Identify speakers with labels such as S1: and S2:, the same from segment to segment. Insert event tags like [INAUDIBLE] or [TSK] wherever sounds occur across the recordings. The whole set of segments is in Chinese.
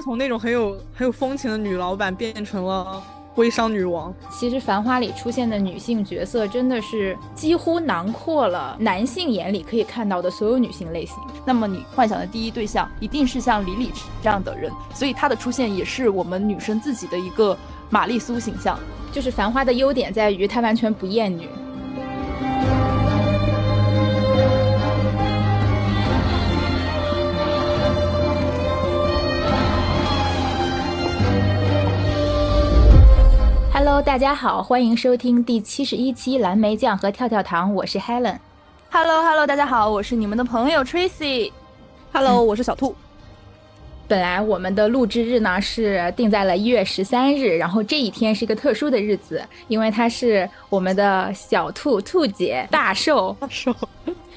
S1: 从那种很有很有风情的女老板变成了微商女王。
S2: 其实《繁花》里出现的女性角色真的是几乎囊括了男性眼里可以看到的所有女性类型。
S3: 那么你幻想的第一对象一定是像李李这样的人，所以她的出现也是我们女生自己的一个玛丽苏形象。
S2: 就是《繁花》的优点在于她完全不厌女。Hello，大家好，欢迎收听第七十一期蓝莓酱和跳跳糖，我是 Helen。
S3: Hello Hello，大家好，我是你们的朋友 Tracy。
S1: Hello，我是小兔。
S2: 本来我们的录制日呢是定在了一月十三日，然后这一天是一个特殊的日子，因为它是我们的小兔兔姐大寿，
S1: 大寿，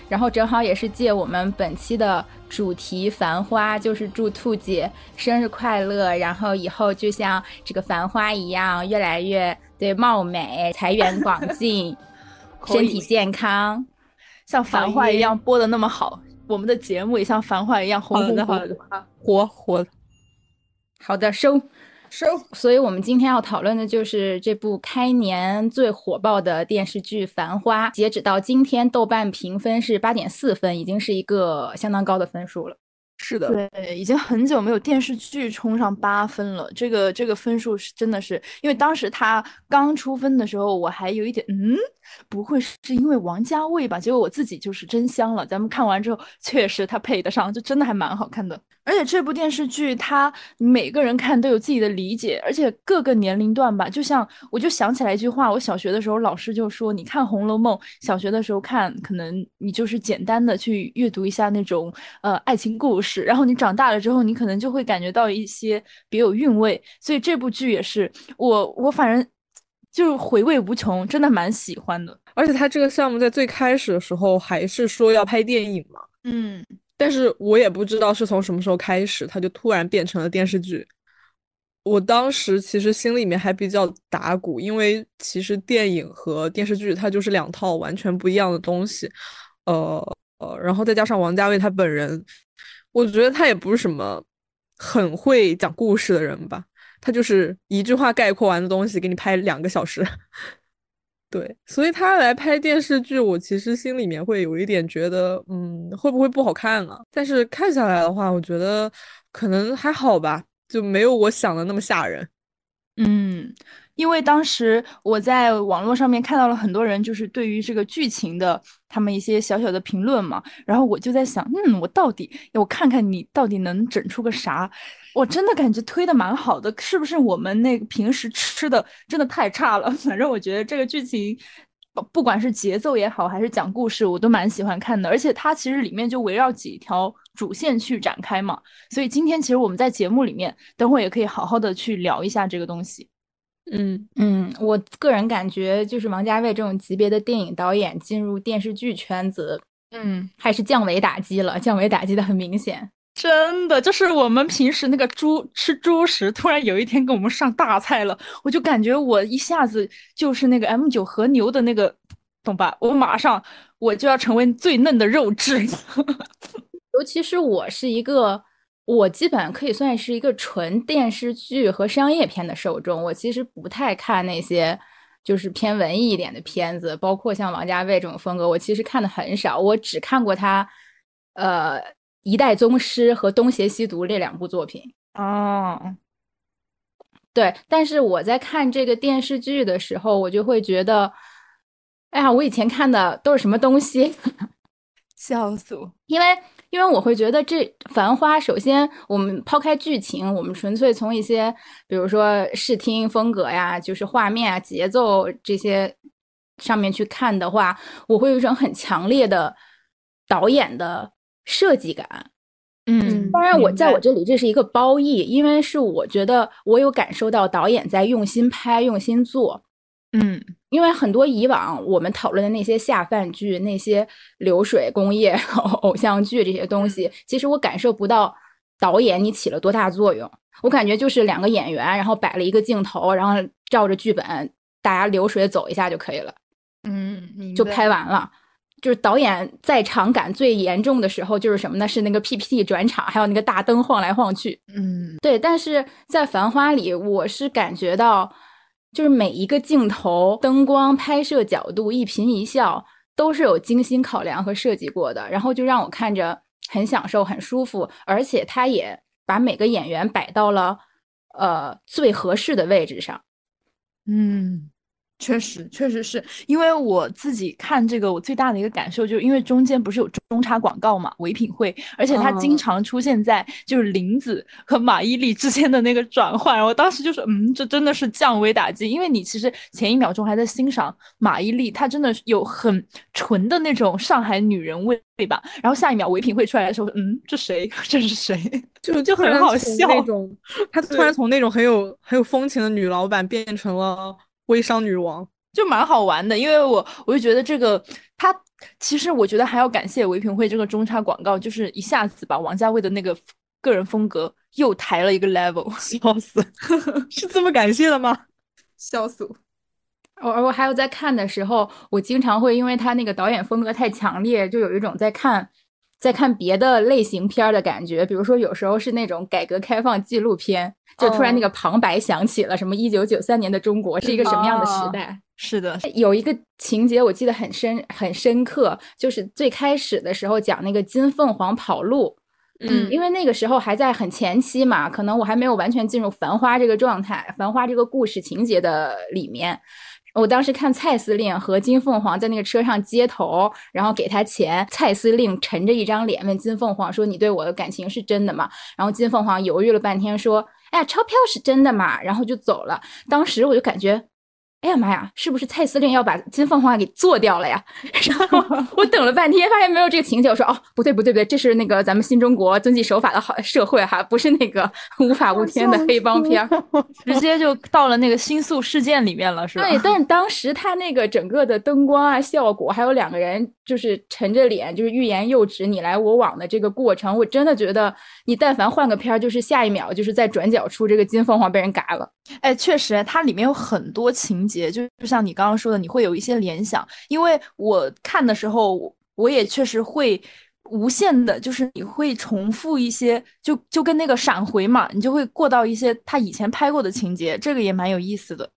S2: 然后正好也是借我们本期的主题《繁花》，就是祝兔姐生日快乐，然后以后就像这个繁花一样，越来越对貌美，财源广进，[LAUGHS] 身体健康，
S3: 像繁花一样播的那么好。我们的节目也像繁花一样红红火
S1: 火火。
S2: 好的，收
S1: 收。[LAUGHS]
S2: 所以我们今天要讨论的就是这部开年最火爆的电视剧《繁花》。截止到今天，豆瓣评分是八点四分，已经是一个相当高的分数了。
S1: 是的，
S3: 对，已经很久没有电视剧冲上八分了。这个这个分数是真的是，因为当时它刚出分的时候，我还有一点嗯。不会是因为王家卫吧？结果我自己就是真香了。咱们看完之后，确实他配得上，就真的还蛮好看的。而且这部电视剧，它每个人看都有自己的理解，而且各个年龄段吧，就像我就想起来一句话，我小学的时候老师就说：“你看《红楼梦》，小学的时候看，可能你就是简单的去阅读一下那种呃爱情故事，然后你长大了之后，你可能就会感觉到一些别有韵味。所以这部剧也是我我反正。”就回味无穷，真的蛮喜欢的。
S1: 而且他这个项目在最开始的时候还是说要拍电影嘛，
S3: 嗯，
S1: 但是我也不知道是从什么时候开始，他就突然变成了电视剧。我当时其实心里面还比较打鼓，因为其实电影和电视剧它就是两套完全不一样的东西。呃呃，然后再加上王家卫他本人，我觉得他也不是什么很会讲故事的人吧。他就是一句话概括完的东西，给你拍两个小时，对，所以他来拍电视剧，我其实心里面会有一点觉得，嗯，会不会不好看啊？但是看下来的话，我觉得可能还好吧，就没有我想的那么吓人，
S3: 嗯。因为当时我在网络上面看到了很多人，就是对于这个剧情的他们一些小小的评论嘛，然后我就在想，嗯，我到底我看看你到底能整出个啥？我真的感觉推的蛮好的，是不是我们那个平时吃的真的太差了？[LAUGHS] 反正我觉得这个剧情，不管是节奏也好，还是讲故事，我都蛮喜欢看的。而且它其实里面就围绕几条主线去展开嘛，所以今天其实我们在节目里面，等会也可以好好的去聊一下这个东西。
S2: 嗯嗯，我个人感觉就是王家卫这种级别的电影导演进入电视剧圈子，
S3: 嗯，
S2: 还是降维打击了，降维打击的很明显。
S3: 真的，就是我们平时那个猪吃猪食，突然有一天给我们上大菜了，我就感觉我一下子就是那个 M 九和牛的那个，懂吧？我马上我就要成为最嫩的肉质。[LAUGHS]
S2: 尤其是我是一个。我基本可以算是一个纯电视剧和商业片的受众，我其实不太看那些就是偏文艺一点的片子，包括像王家卫这种风格，我其实看的很少。我只看过他，呃，《一代宗师》和《东邪西毒》这两部作品。
S3: 哦，
S2: 对，但是我在看这个电视剧的时候，我就会觉得，哎呀，我以前看的都是什么东西？[LAUGHS]
S3: 笑死我！
S2: 因为。因为我会觉得这《繁花》，首先我们抛开剧情，我们纯粹从一些，比如说视听风格呀，就是画面啊、节奏这些上面去看的话，我会有一种很强烈的导演的设计感。
S3: 嗯，
S2: 当然我在我这里这是一个褒义，因为是我觉得我有感受到导演在用心拍、用心做。
S3: 嗯，
S2: 因为很多以往我们讨论的那些下饭剧、那些流水工业、[LAUGHS] 偶像剧这些东西，其实我感受不到导演你起了多大作用。我感觉就是两个演员，然后摆了一个镜头，然后照着剧本，大家流水走一下就可以了。
S3: 嗯，
S2: 就拍完了。就是导演在场感最严重的时候，就是什么呢？是那个 PPT 转场，还有那个大灯晃来晃去。
S3: 嗯，
S2: 对。但是在《繁花》里，我是感觉到，就是每一个镜头、灯光、拍摄角度、一颦一笑，都是有精心考量和设计过的，然后就让我看着很享受、很舒服，而且他也把每个演员摆到了呃最合适的位置上。
S3: 嗯。确实，确实是因为我自己看这个，我最大的一个感受就是，因为中间不是有中插广告嘛，唯品会，而且它经常出现在就是林子和马伊琍之间的那个转换，我当时就是，嗯，这真的是降维打击，因为你其实前一秒钟还在欣赏马伊琍，她真的有很纯的那种上海女人味吧，然后下一秒唯品会出来的时候，嗯，这谁？[LAUGHS] 这是谁？
S1: 就
S3: 就很好笑
S1: 那种，她突然从那种很有很有风情的女老板变成了。微商女王
S3: 就蛮好玩的，因为我我就觉得这个他其实我觉得还要感谢唯品会这个中插广告，就是一下子把王家卫的那个个人风格又抬了一个 level，[LAUGHS]
S1: 笑死，[LAUGHS] 是这么感谢的吗？笑死我！
S2: 我我还有在看的时候，我经常会因为他那个导演风格太强烈，就有一种在看。在看别的类型片的感觉，比如说有时候是那种改革开放纪录片，就突然那个旁白响起了，什么一九九三年的中国是一个什么样的时代？
S3: 是的，
S2: 有一个情节我记得很深很深刻，就是最开始的时候讲那个金凤凰跑路，嗯，因为那个时候还在很前期嘛，可能我还没有完全进入繁花这个状态，繁花这个故事情节的里面。我当时看蔡司令和金凤凰在那个车上接头，然后给他钱。蔡司令沉着一张脸问金凤凰说：“你对我的感情是真的吗？”然后金凤凰犹豫了半天说：“哎呀，钞票是真的嘛。”然后就走了。当时我就感觉。哎呀妈呀，是不是蔡司令要把金凤凰给做掉了呀？[LAUGHS] 然后我等了半天，发现没有这个情节。我说哦，不对不对不对，这是那个咱们新中国遵纪守法的好社会哈，不是那个 [LAUGHS] 无法无天的黑帮片，
S3: 直接就到了那个新宿事件里面了，是吧？
S2: 对，但是当 [LAUGHS] 时他那个整个的灯光啊、效果，还有两个人就是沉着脸，就是欲言又止、你来我往的这个过程，我真的觉得你但凡换个片儿，就是下一秒就是在转角处，这个金凤凰被人嘎了。
S3: 哎，确实，它里面有很多情节，就就像你刚刚说的，你会有一些联想。因为我看的时候，我也确实会无限的，就是你会重复一些，就就跟那个闪回嘛，你就会过到一些他以前拍过的情节，这个也蛮有意思的。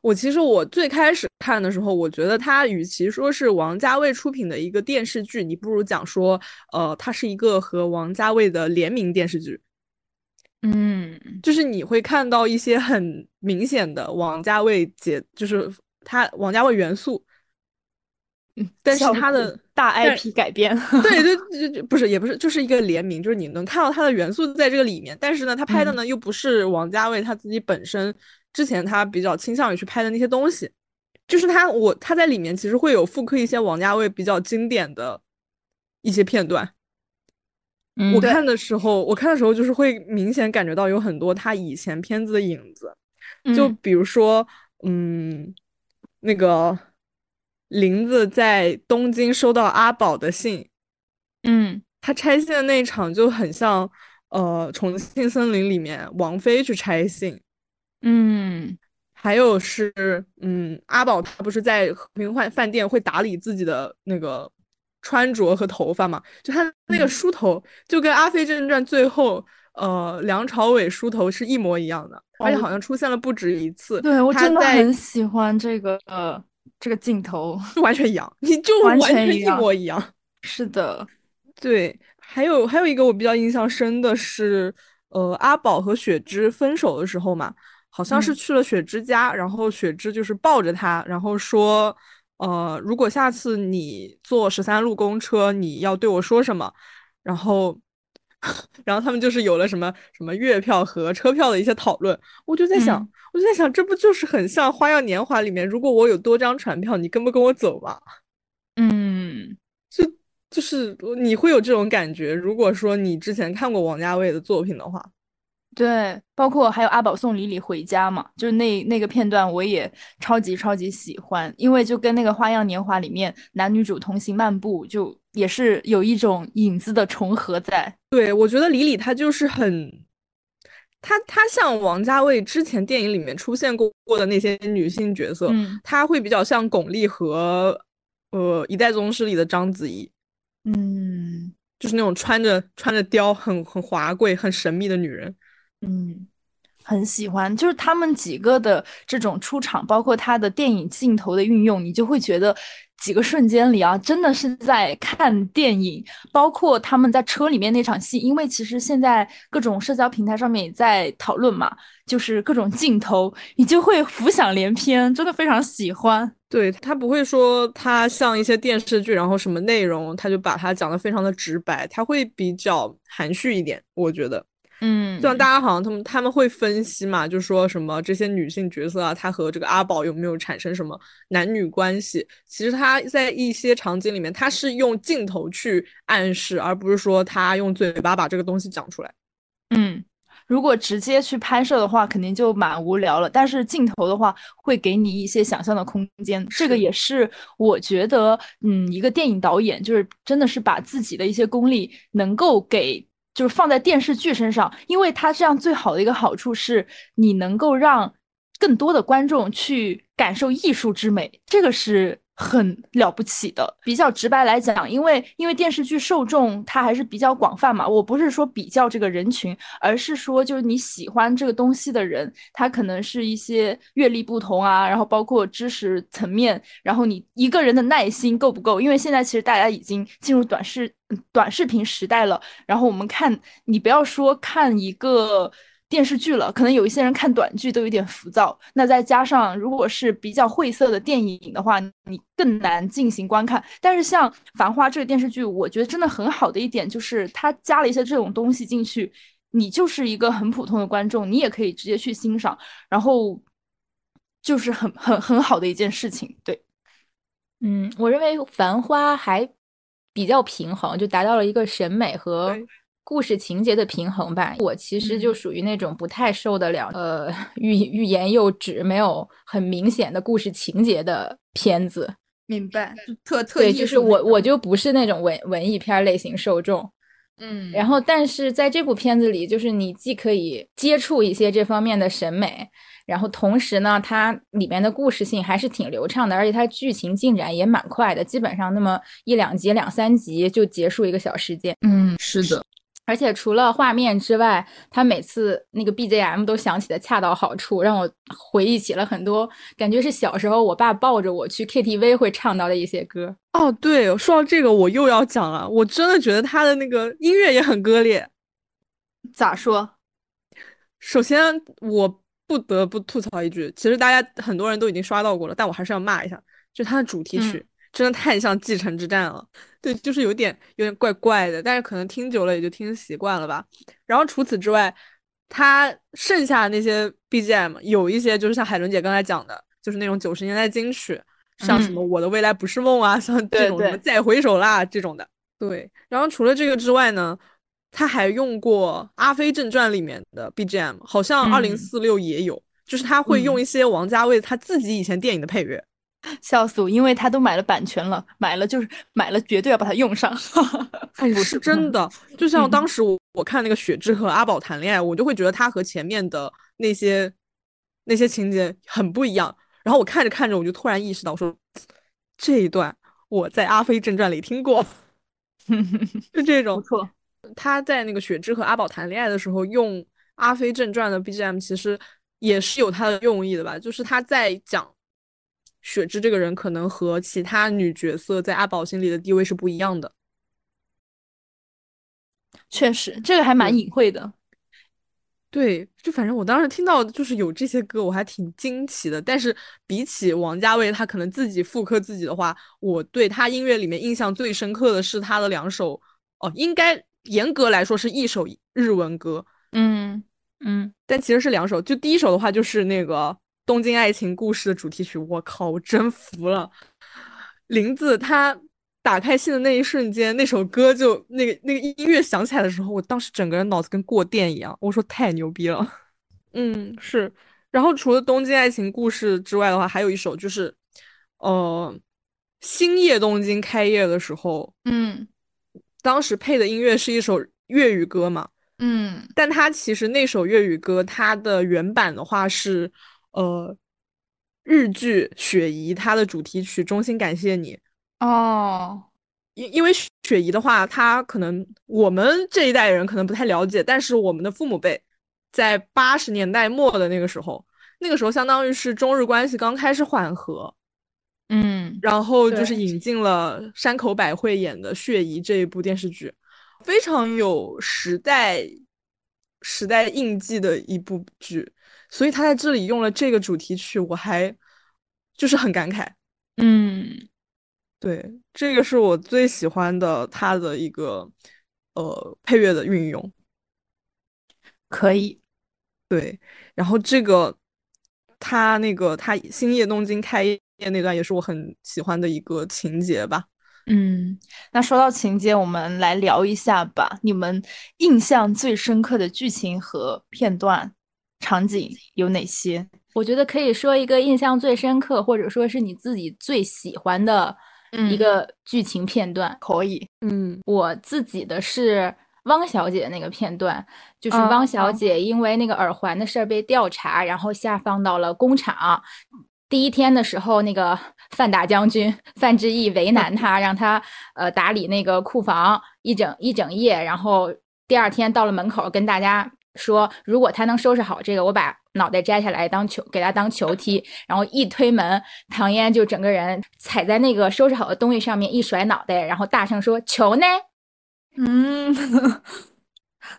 S1: 我其实我最开始看的时候，我觉得它与其说是王家卫出品的一个电视剧，你不如讲说，呃，它是一个和王家卫的联名电视剧。
S3: 嗯，
S1: 就是你会看到一些很明显的王家卫节，就是他王家卫元素，嗯，但是他的
S3: 大 IP 改编，
S1: 对，对对 [LAUGHS] 不是也不是，就是一个联名，就是你能看到他的元素在这个里面，但是呢，他拍的呢又不是王家卫他自己本身之前他比较倾向于去拍的那些东西，就是他我他在里面其实会有复刻一些王家卫比较经典的一些片段。我看的时候，我看的时候就是会明显感觉到有很多他以前片子的影子，就比如说，嗯，那个林子在东京收到阿宝的信，
S3: 嗯，
S1: 他拆信的那一场就很像，呃，重庆森林里面王菲去拆信，
S3: 嗯，
S1: 还有是，嗯，阿宝他不是在和平饭饭店会打理自己的那个。穿着和头发嘛，就他那个梳头，就跟《阿飞正传》最后，呃，梁朝伟梳头是一模一样的，而且好像出现了不止一次。
S3: 对我真的很喜欢这个呃这个镜头，
S1: 就 [LAUGHS] 完全一样，你就
S3: 完
S1: 全一模一样。
S3: 是的，
S1: 对，还有还有一个我比较印象深的是，呃，阿宝和雪芝分手的时候嘛，好像是去了雪芝家，然后雪芝就是抱着他，然后说。呃，如果下次你坐十三路公车，你要对我说什么？然后，[LAUGHS] 然后他们就是有了什么什么月票和车票的一些讨论。我就在想，我就在想，这不就是很像《花样年华》里面，如果我有多张船票，你跟不跟我走吗？
S3: 嗯，
S1: 就就是你会有这种感觉。如果说你之前看过王家卫的作品的话。
S3: 对，包括还有阿宝送李李回家嘛，就是那那个片段，我也超级超级喜欢，因为就跟那个《花样年华》里面男女主同行漫步，就也是有一种影子的重合在。
S1: 对，我觉得李李她就是很，她她像王家卫之前电影里面出现过过的那些女性角色，她会比较像巩俐和呃，《一代宗师》里的章子怡，
S3: 嗯
S1: 就是那种穿着穿着貂很很华贵、很神秘的女人。
S3: 嗯，很喜欢，就是他们几个的这种出场，包括他的电影镜头的运用，你就会觉得几个瞬间里啊，真的是在看电影。包括他们在车里面那场戏，因为其实现在各种社交平台上面也在讨论嘛，就是各种镜头，你就会浮想联翩，真的非常喜欢。
S1: 对他不会说他像一些电视剧，然后什么内容他就把它讲得非常的直白，他会比较含蓄一点，我觉得。
S3: 嗯
S1: 就像大家好像他们他们会分析嘛，就说什么这些女性角色啊，她和这个阿宝有没有产生什么男女关系？其实她在一些场景里面，她是用镜头去暗示，而不是说她用嘴巴把这个东西讲出来。
S3: 嗯，如果直接去拍摄的话，肯定就蛮无聊了。但是镜头的话，会给你一些想象的空间。这个也是我觉得，嗯，一个电影导演就是真的是把自己的一些功力能够给。就是放在电视剧身上，因为它这样最好的一个好处是，你能够让更多的观众去感受艺术之美，这个是很了不起的。比较直白来讲，因为因为电视剧受众它还是比较广泛嘛，我不是说比较这个人群，而是说就是你喜欢这个东西的人，他可能是一些阅历不同啊，然后包括知识层面，然后你一个人的耐心够不够？因为现在其实大家已经进入短视短视频时代了，然后我们看，你不要说看一个。电视剧了，可能有一些人看短剧都有点浮躁。那再加上如果是比较晦涩的电影的话，你更难进行观看。但是像《繁花》这个电视剧，我觉得真的很好的一点就是它加了一些这种东西进去，你就是一个很普通的观众，你也可以直接去欣赏，然后就是很很很好的一件事情。对，
S2: 嗯，我认为《繁花》还比较平衡，就达到了一个审美和
S1: 对
S2: 故事情节的平衡吧。我其实就
S3: 嗯
S2: 属于那种不太受得了，呃，[LAUGHS] 欲欲言又止，没有很明显的故事情节的片子。
S3: 明白，特特
S2: 对，就是我我就不是那种文文艺片儿类型受众。
S3: 嗯
S2: 然后，但是在这部片子里，就是你既可以接触一些这方面的审美，然后同时呢，它里面的故事性还是挺流畅的，而且它剧情进展也蛮快的，基本上那么一两集、两三集就结束一个小事件。
S3: 嗯，是的，
S2: 而且除了画面之外，他每次那个 BGM 都响起的恰到好处，让我回忆起了很多感觉是小时候我爸抱着我去 KTV 会唱到的一些歌。
S1: 哦，对，说到这个，我又要讲了。我真的觉得他的那个音乐也很割裂。
S3: 咋说？
S1: 首先，我不得不吐槽一句，其实大家很多人都已经刷到过了，但我还是要骂一下，就他的主题曲、
S3: 嗯
S1: 真的太像《继承之战》了。对，就是有点有点怪怪的，但是可能听久了也就听习惯了吧。然后除此之外，他剩下的那些 BGM 有一些就是像海伦姐刚才讲的，就是那种九十年代金曲，像什么《我的未来不是梦》啊，[LAUGHS] 像这
S3: 对
S1: 种什么再回首啦这种的。对，然后除了这个之外呢，他还用过《阿飞正传》里面的 BGM，好像二零四六也有，就是他会用
S3: 嗯
S1: 一些王家卫他自己以前电影的配乐。
S3: 笑死我，因为他都买了版权了，买了就是买了，绝对要把它用上。[LAUGHS]
S1: 哎，
S3: 不
S1: 是真的，就像
S3: 嗯
S1: 当时我我看那个雪芝和阿宝谈恋爱，我就会觉得他和前面的那些那些情节很不一样。然后我看着看着，我就突然意识到，说这一段我在《阿飞正传》里听过，[LAUGHS] 就这种
S3: 不。错，
S1: 他在那个雪芝和阿宝谈恋爱的时候用《阿飞正传》的 BGM，其实也是有他的用意的吧？就是他在讲雪芝这个人可能和其他女角色在阿宝心里的地位是不一样的。
S3: 确实这个还蛮隐晦的。
S1: 对，就反正我当时听到就是有这些歌，我还挺惊奇的。但是比起王家卫他可能自己复刻自己的话，我对他音乐里面印象最深刻的是他的两首，哦，应该严格来说是一首日文歌，
S3: 嗯
S2: 嗯，
S1: 但其实是两首。就第一首的话，就是那个《东京爱情故事》的主题曲，我靠，我真服了。林子他打开信的那一瞬间，那首歌就那个那个音乐响起来的时候，我当时整个人脑子跟过电一样，我说太牛逼了。[LAUGHS] 嗯，是。然后除了《东京爱情故事》之外的话，还有一首就是，呃，星夜东京开业的时候，
S3: 嗯
S1: 当时配的音乐是一首粤语歌嘛。
S3: 嗯
S1: 但它其实那首粤语歌，它的原版的话是，呃，日剧《雪姨》它的主题曲《衷心感谢你》，
S3: 哦，
S1: 因因为雪姨的话，她可能我们这一代人可能不太了解，但是我们的父母辈在八十年代末的那个时候，那个时候相当于是中日关系刚开始缓和，
S3: 嗯，
S1: 然后就是。引进了山口百惠演的《雪姨》这一部电视剧，非常有时代时代印记的一部剧，所以他在这里用了这个主题曲，我还就是很感慨。
S3: 嗯，
S1: 对，这个是我最喜欢的他的一个呃配乐的运用。
S3: 可以，
S1: 对，然后这个他那个他星夜东京开业那段也是我很喜欢的一个情节吧。
S3: 嗯，那说到情节，我们来聊一下吧。你们印象最深刻的剧情和片段、场景有哪些？
S2: 我觉得可以说一个印象最深刻，或者说是你自己最喜欢的一
S3: 嗯
S2: 个剧情片段。
S3: 可以。
S1: 嗯
S2: 我自己的是汪小姐那个片段，就是
S3: 嗯
S2: 汪小
S3: 嗯
S2: 姐因为那个耳环的事儿被调查，然后下放到了工厂。第一天的时候，那个范大将军范志毅为难她，让她呃打理那个库房一整一整夜，然后第二天到了门口跟大家说，如果他能收拾好这个，我把脑袋摘下来当球给他当球踢，然后一推门，唐嫣就整个人踩在那个收拾好的东西上面一甩脑袋，然后大声说：“球呢？”
S3: 嗯，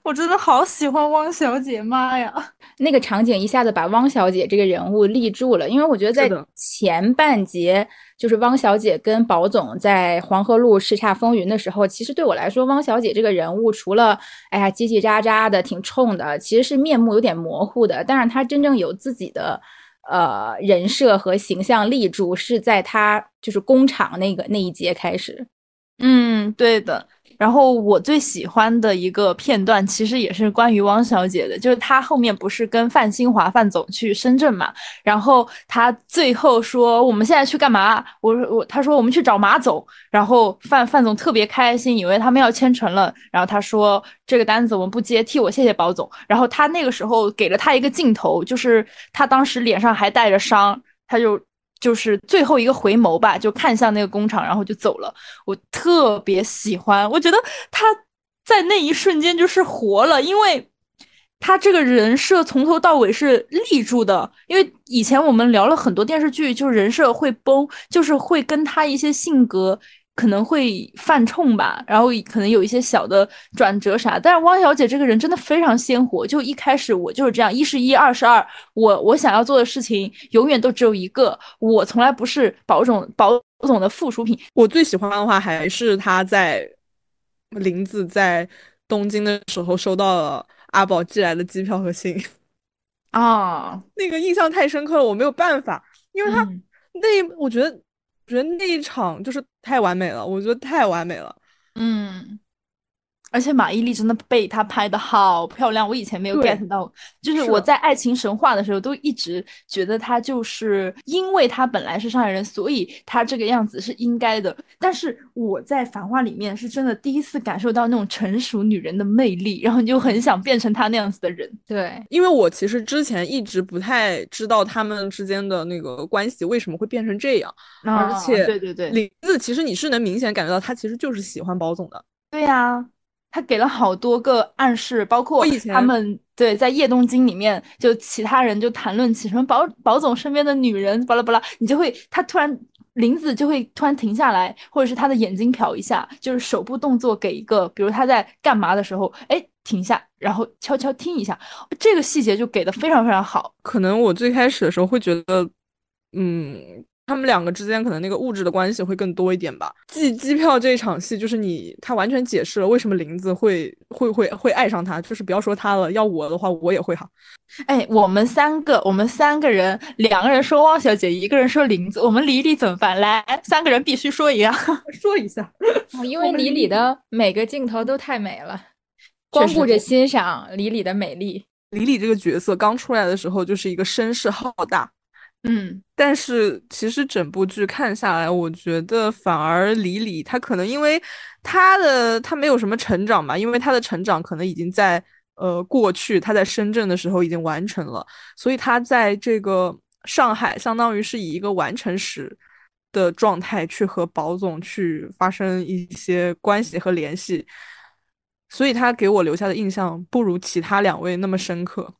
S3: 我真的好喜欢汪小姐，妈呀！
S2: 那个场景一下子把汪小姐这个人物立住了，因为我觉得在前半节，就是汪小姐跟宝总在黄河路叱咤风云的时候，其实对我来说，汪小姐这个人物除了哎呀叽叽喳喳的挺冲的，其实是面目有点模糊的，但是她真正有自己的呃人设和形象立住，是在她就是工厂那个那一节开始。
S3: 嗯，对的。然后我最喜欢的一个片段，其实也是关于汪小姐的，就是她后面不是跟范新华范总去深圳嘛，然后她最后说我们现在去干嘛？我说我，他说我们去找马总，然后范范总特别开心，以为他们要签成了，然后他说这个单子我们不接，替我谢谢包总。然后他那个时候给了他一个镜头，就是他当时脸上还带着伤，他就。就是最后一个回眸吧，就看向那个工厂，然后就走了。我特别喜欢，我觉得他在那一瞬间就是活了，因为他这个人设从头到尾是立住的。因为以前我们聊了很多电视剧，就是人设会崩，就是会跟他一些性格可能会犯冲吧，然后可能有一些小的转折啥。但是汪小姐这个人真的非常鲜活，就一开始我就是这样，一是一，二是二，我我想要做的事情永远都只有一个，我从来不是保总保总的附属品。
S1: 我最喜欢的话还是他在林子在东京的时候收到了阿宝寄来的机票和信，
S3: 啊，[LAUGHS]
S1: 那个印象太深刻了，我没有办法，因为他
S3: 嗯
S1: 那我觉得觉得那一场就是太完美了，我觉得太完美了。
S3: 嗯，而且马伊琍真的被他拍的好漂亮，我以前没有 get 到，就是我在《爱情神话》的时候都一直觉得她就是因为她本来是上海人，所以她这个样子是应该的。但是我在《繁花》里面是真的第一次感受到那种成熟女人的魅力，然后你就很想变成她那样子的人。
S2: 对，
S1: 因为我其实之前一直不太知道他们之间的那个关系为什么会变成这样，而
S3: 啊
S1: 且
S3: 对对对，
S1: 林子其实你是能明显感觉到他其实就是喜欢包总的。
S3: 对呀、他给了好多个暗示，包括他们对在夜东京里面，就其他人就谈论起什么宝宝总身边的女人，巴拉巴拉，你就会他突然林子就会突然停下来，或者是他的眼睛瞟一下，就是手部动作给一个，比如他在干嘛的时候，哎停下，然后悄悄听一下，这个细节就给的非常非常好。
S1: 可能我最开始的时候会觉得，嗯，他们两个之间可能那个物质的关系会更多一点吧。寄机票这一场戏，就是你他完全解释了为什么林子会会会会爱上他，就是不要说他了，要我的话我也会哈。
S3: 哎，我们三个，我们三个人，两个人说汪小姐，一个人说林子，我们李李怎么办？来，三个人必须说一样，[LAUGHS] 说一下。
S2: 哦因为李李的每个镜头都太美了，光顾着欣赏李李的美丽。
S1: 李李这个角色刚出来的时候就是一个声势浩大，
S3: 嗯
S1: 但是其实整部剧看下来，我觉得反而李李他可能因为他的他没有什么成长吧，因为他的成长可能已经在呃过去他在深圳的时候已经完成了，所以他在这个上海相当于是以一个完成时的状态去和宝总去发生一些关系和联系，所以他给我留下的印象不如其他两位那么深刻。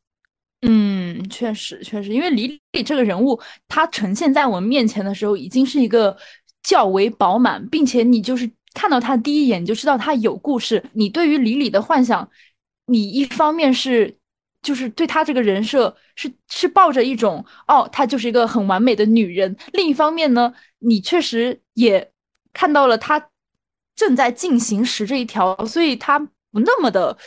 S3: 嗯，确实确实，因为李李这个人物，他呈现在我们面前的时候，已经是一个较为饱满，并且你就是看到他第一眼你就知道他有故事。你对于李李的幻想，你一方面是就是对他这个人设是是抱着一种哦，她就是一个很完美的女人；另一方面呢，你确实也看到了她正在进行时这一条，所以她不那么的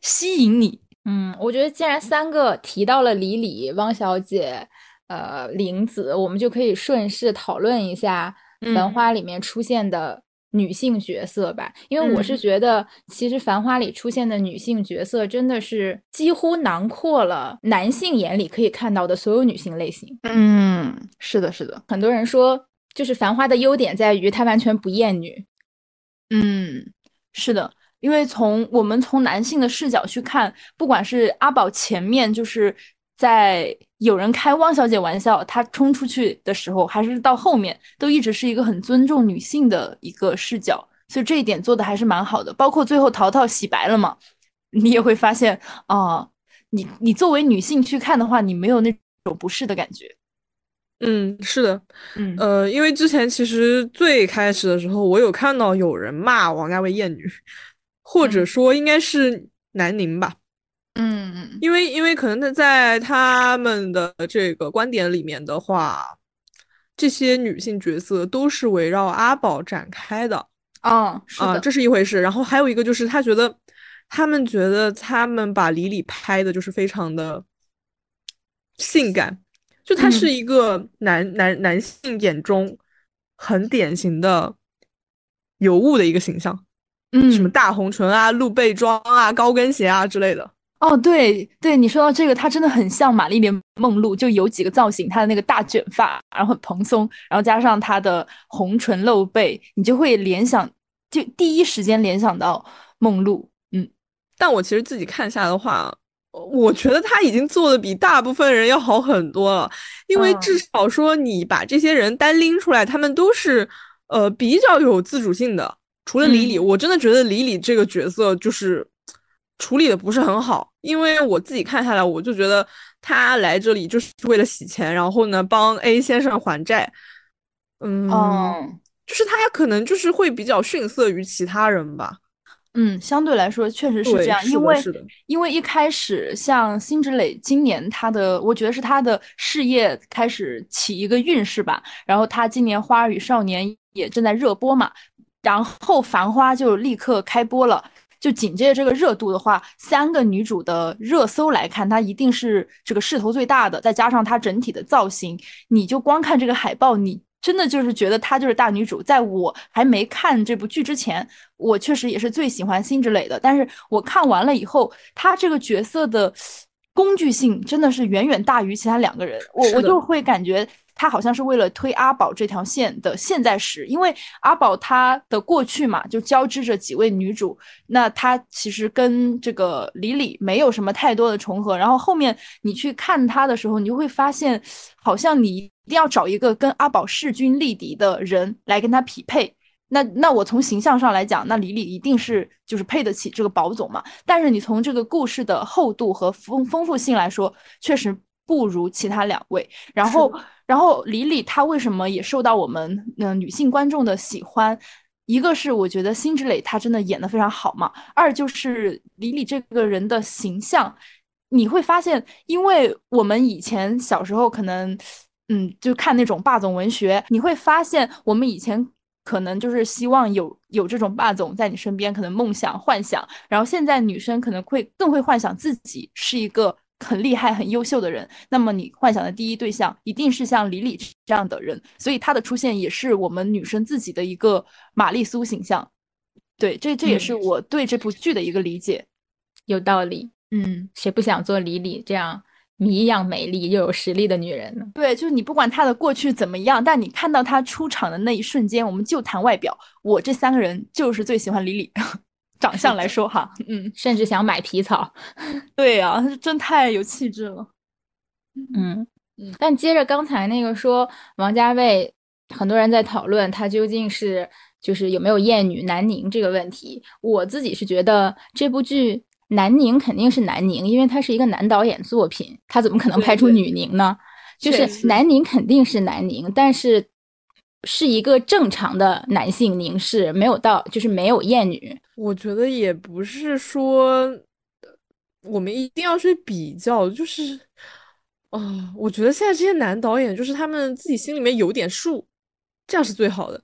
S3: 吸引你。
S2: 嗯，我觉得既然三个提到了李李、汪小姐、呃玲子，我们就可以顺势讨论一下《繁花》里面出现的女性角色吧。因为我是觉得，其实《繁花》里出现的女性角色真的是几乎囊括了男性眼里可以看到的所有女性类型。
S3: 嗯，是的，是的。
S2: 很多人说，就是《繁花》的优点在于它完全不厌女。
S3: 嗯，是的。因为从我们从男性的视角去看，不管是阿宝前面就是在有人开汪小姐玩笑，他冲出去的时候，还是到后面，都一直是一个很尊重女性的一个视角，所以这一点做的还是蛮好的。包括最后淘淘洗白了嘛，[LAUGHS] 你也会发现啊，你你作为女性去看的话，你没有那种不适的感觉。
S1: 嗯，是的，
S3: 嗯
S1: 呃，因为之前其实最开始的时候，我有看到有人骂王家卫厌女。或者说应该是南宁吧，
S3: 嗯嗯，
S1: 因为因为可能他在他们的这个观点里面的话，这些女性角色都是围绕阿宝展开的，
S3: 啊啊，
S1: 这是一回事。然后还有一个就是他觉得，他们觉得他们把李李拍的就是非常的性感，就他是一个男男男性眼中很典型的尤物的一个形象。
S3: 嗯，
S1: 什么大红唇啊、露背装啊、高跟鞋啊之类的。
S3: 哦，对对，你说到这个，她真的很像玛丽莲梦露，就有几个造型，她的那个大卷发，然后很蓬松，然后加上她的红唇露背，你就会联想，就第一时间联想到梦露。嗯，
S1: 但我其实自己看下的话，我觉得他已经做的比大部分人要好很多了，因为至少说你把这些人单拎出来，他们都是呃比较有自主性的。除了李李，我真的觉得李李这个角色就是处理的不是很好，因为我自己看下来，我就觉得他来这里就是为了洗钱，然后呢帮 A 先生还债，嗯，就是他可能就是会比较逊色于其他人吧。
S3: 嗯，相对来说确实是这样，因为因为一开始像辛芷蕾今年她的，我觉得是她的事业开始起一个运势吧，然后她今年《花儿与少年》也正在热播嘛。然后《繁花》就立刻开播了，就紧接着这个热度的话，三个女主的热搜来看，她一定是这个势头最大的。再加上她整体的造型，你就光看这个海报，你真的就是觉得她就是大女主。在我还没看这部剧之前，我确实也是最喜欢辛芷蕾的。但是我看完了以后，她这个角色的工具性真的是远远大于其他两个人，我我就会感觉。他好像是为了推阿宝这条线的现在时，因为阿宝他的过去嘛，就交织着几位女主，那他其实跟这个李李没有什么太多的重合。然后后面你去看他的时候，你就会发现，好像你一定要找一个跟阿宝势均力敌的人来跟他匹配。那那我从形象上来讲，那李李一定是就是配得起这个宝总嘛。但是你从这个故事的厚度和丰丰富性来说，确实不如其他两位。然后。然后李李她为什么也受到我们嗯女性观众的喜欢？一个是我觉得辛芷蕾她真的演的非常好嘛，二就是李李这个人的形象，你会发现，因为我们以前小时候可能嗯就看那种霸总文学，你会发现我们以前可能就是希望有有这种霸总在你身边，可能梦想幻想，然后现在女生可能会更会幻想自己是一个。很厉害、很优秀的人，那么你幻想的第一对象一定是像李李这样的人，所以他的出现也是我们女生自己的一个玛丽苏形象。对，这这也是我对这部剧的一个理解。
S2: 有道理，
S3: 嗯，
S2: 谁不想做李李这样谜一样美丽又有实力的女人呢？
S3: 对，就是你不管她的过去怎么样，但你看到她出场的那一瞬间，我们就谈外表，我这三个人就是最喜欢李李。[LAUGHS] 长相来说哈，嗯，
S2: 甚至想买皮草，[LAUGHS]
S3: 对呀，[LAUGHS] 真太有气质了，
S2: 嗯嗯。但接着刚才那个说王家卫很多人在讨论他究竟是就是有没有厌女难宁这个问题。我自己是觉得这部剧男凝肯定是南宁，因为他是一个男导演作品，他怎么可能拍出女宁呢？就是南宁肯定是南宁，但是是一个正常的男性凝视，没有到就是没有厌女。
S1: 我觉得也不是说我们一定要去比较，就是啊，我觉得现在这些男导演就是他们自己心里面有点数，这样是最好的。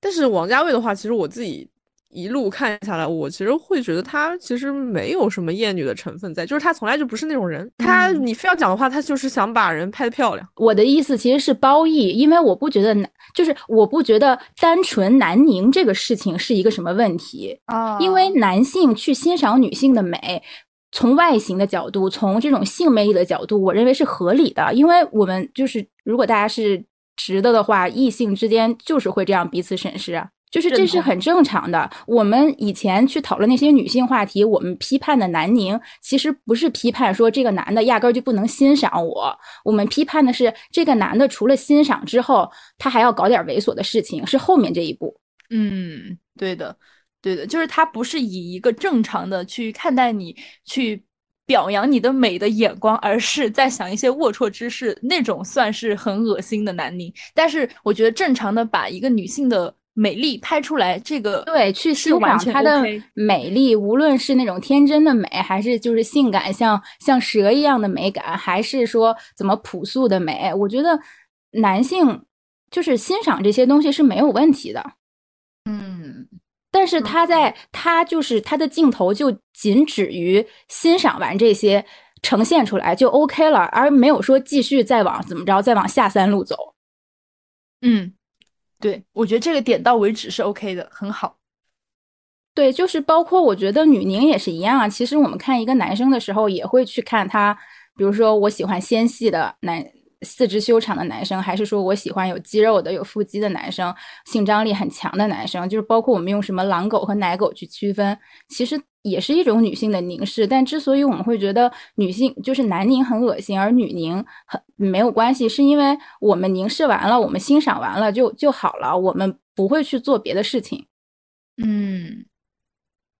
S1: 但是王家卫的话，其实我自己。一路看下来，我其实会觉得他其实没有什么厌女的成分在，就是他从来就不是那种人。他你非要讲的话，他就是想把人拍得漂亮。
S2: 我的意思其实是褒义，因为我不觉得男，就是我不觉得单纯南宁这个事情是一个什么问题啊。因为男性去欣赏女性的美，从外形的角度，从这种性魅力的角度，我认为是合理的。因为我们就是如果大家是直的的话，异性之间就是会这样彼此审视啊。就是这是很正常的。我们以前去讨论那些女性话题，我们批判的南宁，其实不是批判说这个男的压根儿就不能欣赏我。我们批判的是这个男的除了欣赏之后，他还要搞点猥琐的事情，是后面这一步。
S3: 嗯，对的，对的，就是他不是以一个正常的去看待你，去表扬你的美的眼光，而是在想一些龌龊之事，那种算是很恶心的南宁。但是我觉得正常的把一个女性的。美丽拍出来，这个
S2: 对去欣赏她的美丽，无论是那种天真的美，还是就是性感像像蛇一样的美感，还是说怎么朴素的美，我觉得男性就是欣赏这些东西是没有问题的。
S3: 嗯，
S2: 但是他在他就是他的镜头就仅止于欣赏完这些呈现出来就 OK 了，而没有说继续再往怎么着再往下三路走。
S3: 嗯。对，我觉得这个点到为止是 OK 的，很好。
S2: 对，就是包括我觉得女宁也是一样啊。其实我们看一个男生的时候，也会去看他，比如说我喜欢纤细的男。四肢修长的男生，还是说我喜欢有肌肉的、有腹肌的男生，性张力很强的男生，就是包括我们用什么狼狗和奶狗去区分，其实也是一种女性的凝视。但之所以我们会觉得女性就是男凝很恶心，而女凝很没有关系，是因为我们凝视完了，我们欣赏完了就就好了，我们不会去做别的事情。
S3: 嗯，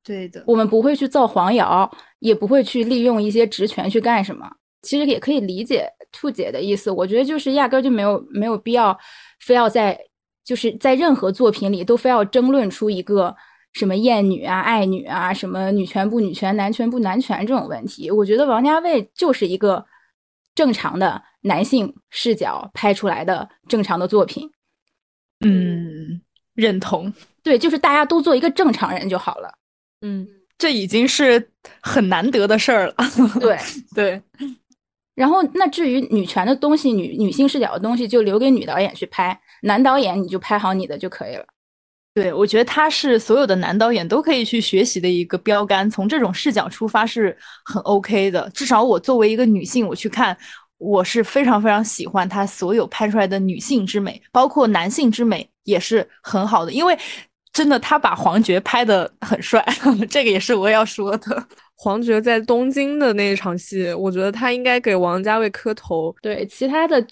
S3: 对的，
S2: 我们不会去造黄谣，也不会去利用一些职权去干什么。其实也可以理解。兔姐的意思，我觉得就是压根儿就没有没有必要，非要在就是在任何作品里都非要争论出一个什么厌女啊、爱女啊、什么女权不女权、男权不男权这种问题。我觉得王家卫就是一个正常的男性视角拍出来的正常的作品。
S3: 嗯，认同。
S2: 对，就是大家都做一个正常人就好了。
S3: 嗯，这已经是很难得的事儿了。
S2: 对 [LAUGHS]
S3: 对。
S2: 然后，那至于女权的东西、女女性视角的东西，就留给女导演去拍，男导演你就拍好你的就可以了。
S3: 对，我觉得他是所有的男导演都可以去学习的一个标杆，从这种视角出发是很 OK 的。至少我作为一个女性，我去看，我是非常非常喜欢他所有拍出来的女性之美，包括男性之美也是很好的。因为真的，他把黄觉拍的很帅，[LAUGHS] 这个也是我要说的。
S1: 黄觉在东京的那一场戏，我觉得他应该给王家卫磕头。
S2: 对，其他的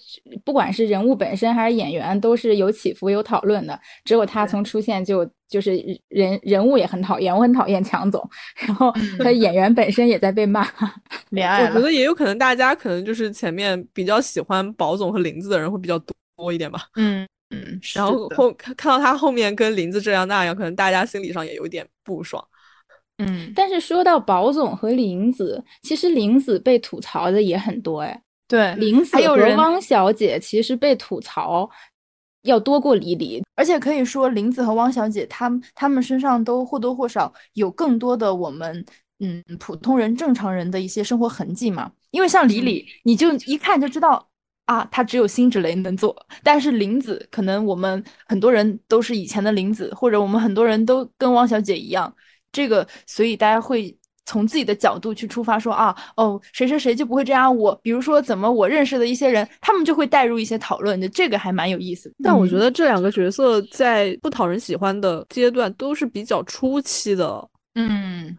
S2: 不管是人物本身还是演员，都是有起伏、有讨论的。只有他从出现就就是人人物也很讨厌，我很讨厌强总。[LAUGHS] 然后他演员本身也在被骂。[LAUGHS]
S3: 恋爱
S1: 我觉得也有可能，大家可能就是前面比较喜欢宝总和林子的人会比较多一点吧。
S3: 嗯嗯。
S1: 然后后看看到他后面跟林子这样那样，可能大家心理上也有点不爽。
S3: 嗯，
S2: 但是说到宝总和林子，其实林子被吐槽的也很多哎。
S3: 对，
S2: 林子和汪小姐其实被吐槽要多过李李，
S3: 而且可以说林子和汪小姐，他们他们身上都或多或少有更多的我们嗯普通人正常人的一些生活痕迹嘛。因为像李李，你就一看就知道啊，他只有辛芷蕾能做。但是林子，可能我们很多人都是以前的林子，或者我们很多人都跟汪小姐一样。这个，所以大家会从自己的角度去出发，说啊，哦，谁谁谁就不会这样。我比如说，怎么我认识的一些人，他们就会带入一些讨论的，这个还蛮有意思。
S1: 但我觉得这两个角色在不讨人喜欢的阶段都是比较初期的。
S3: 嗯，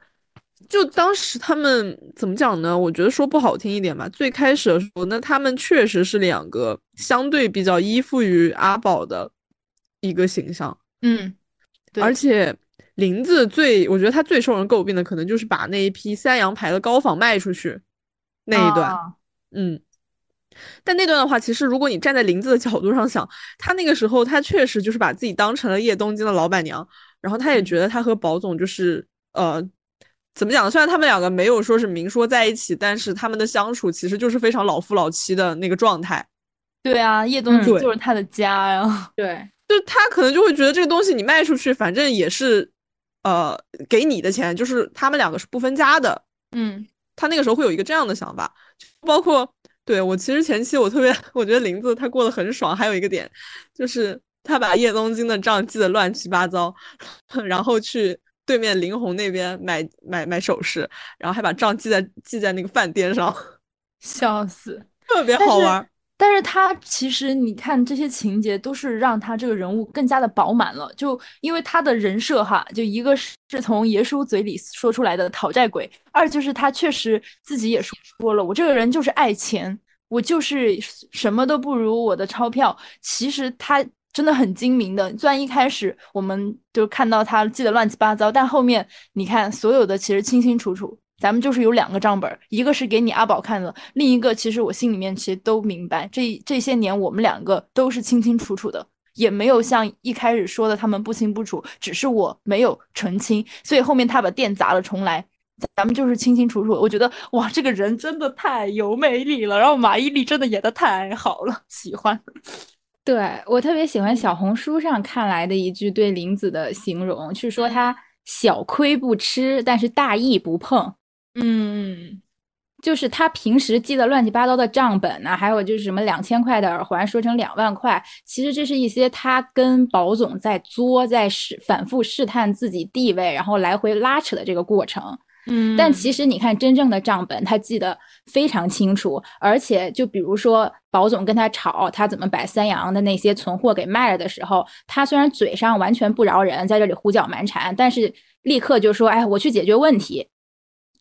S1: 就当时他们怎么讲呢？我觉得说不好听一点吧，最开始的时候，那他们确实是两个相对比较依附于阿宝的一个形象。
S3: 嗯，对
S1: 而且林子最，我觉得他最受人诟病的，可能就是把那一批三洋牌的高仿卖出去那一段。
S3: 啊
S1: 嗯，但那段的话，其实如果你站在林子的角度上想，他那个时候他确实就是把自己当成了叶东京的老板娘，然后他也觉得他和宝总就是呃，怎么讲？虽然他们两个没有说是明说在一起，但是他们的相处其实就是非常老夫老妻的那个状态。
S3: 对啊，叶东京就是他的家呀。
S2: 对，[LAUGHS]
S1: 就他可能就会觉得这个东西你卖出去，反正也是呃给你的钱，就是他们两个是不分家的。
S3: 嗯，
S1: 他那个时候会有一个这样的想法，包括对我其实前期我特别，[LAUGHS] 我觉得林子他过得很爽，还有一个点就是他把叶东京的账记得乱七八糟，[LAUGHS] 然后去对面林红那边买买买首饰，然后还把账记在记在那个饭店上，[LAUGHS]
S3: 笑死。
S1: 特别好玩儿。
S3: 但是他其实你看这些情节都是让他这个人物更加的饱满了，就因为他的人设哈，就一个是是从爷叔嘴里说出来的讨债鬼，二就是他确实自己也说说了，我这个人就是爱钱，我就是什么都不如我的钞票。其实他真的很精明的，虽然一开始我们就看到他记得乱七八糟，但后面你看所有的其实清清楚楚。咱们就是有两个账本，一个是给你阿宝看的，另一个其实我心里面其实都明白，这这些年我们两个都是清清楚楚的，也没有像一开始说的他们不清不楚，只是我没有澄清，所以后面他把店砸了重来，咱们就是清清楚楚。我觉得哇，这个人真的太有魅力了，然后马伊琍真的演的太好了，喜欢。
S2: 对我特别喜欢小红书上看来的一句对林子的形容，是说他小亏不吃，但是大义不碰。
S3: 嗯，
S2: 就是他平时记的乱七八糟的账本呐、还有就是什么两千块的耳环说成两万块，其实这是一些他跟宝总在作，在试反复试探自己地位，然后来回拉扯的这个过程。
S3: 嗯
S2: 但其实你看真正的账本，他记得非常清楚，而且就比如说宝总跟他吵，他怎么把三洋的那些存货给卖了的时候，他虽然嘴上完全不饶人，在这里胡搅蛮缠，但是立刻就说：“哎，我去解决问题。”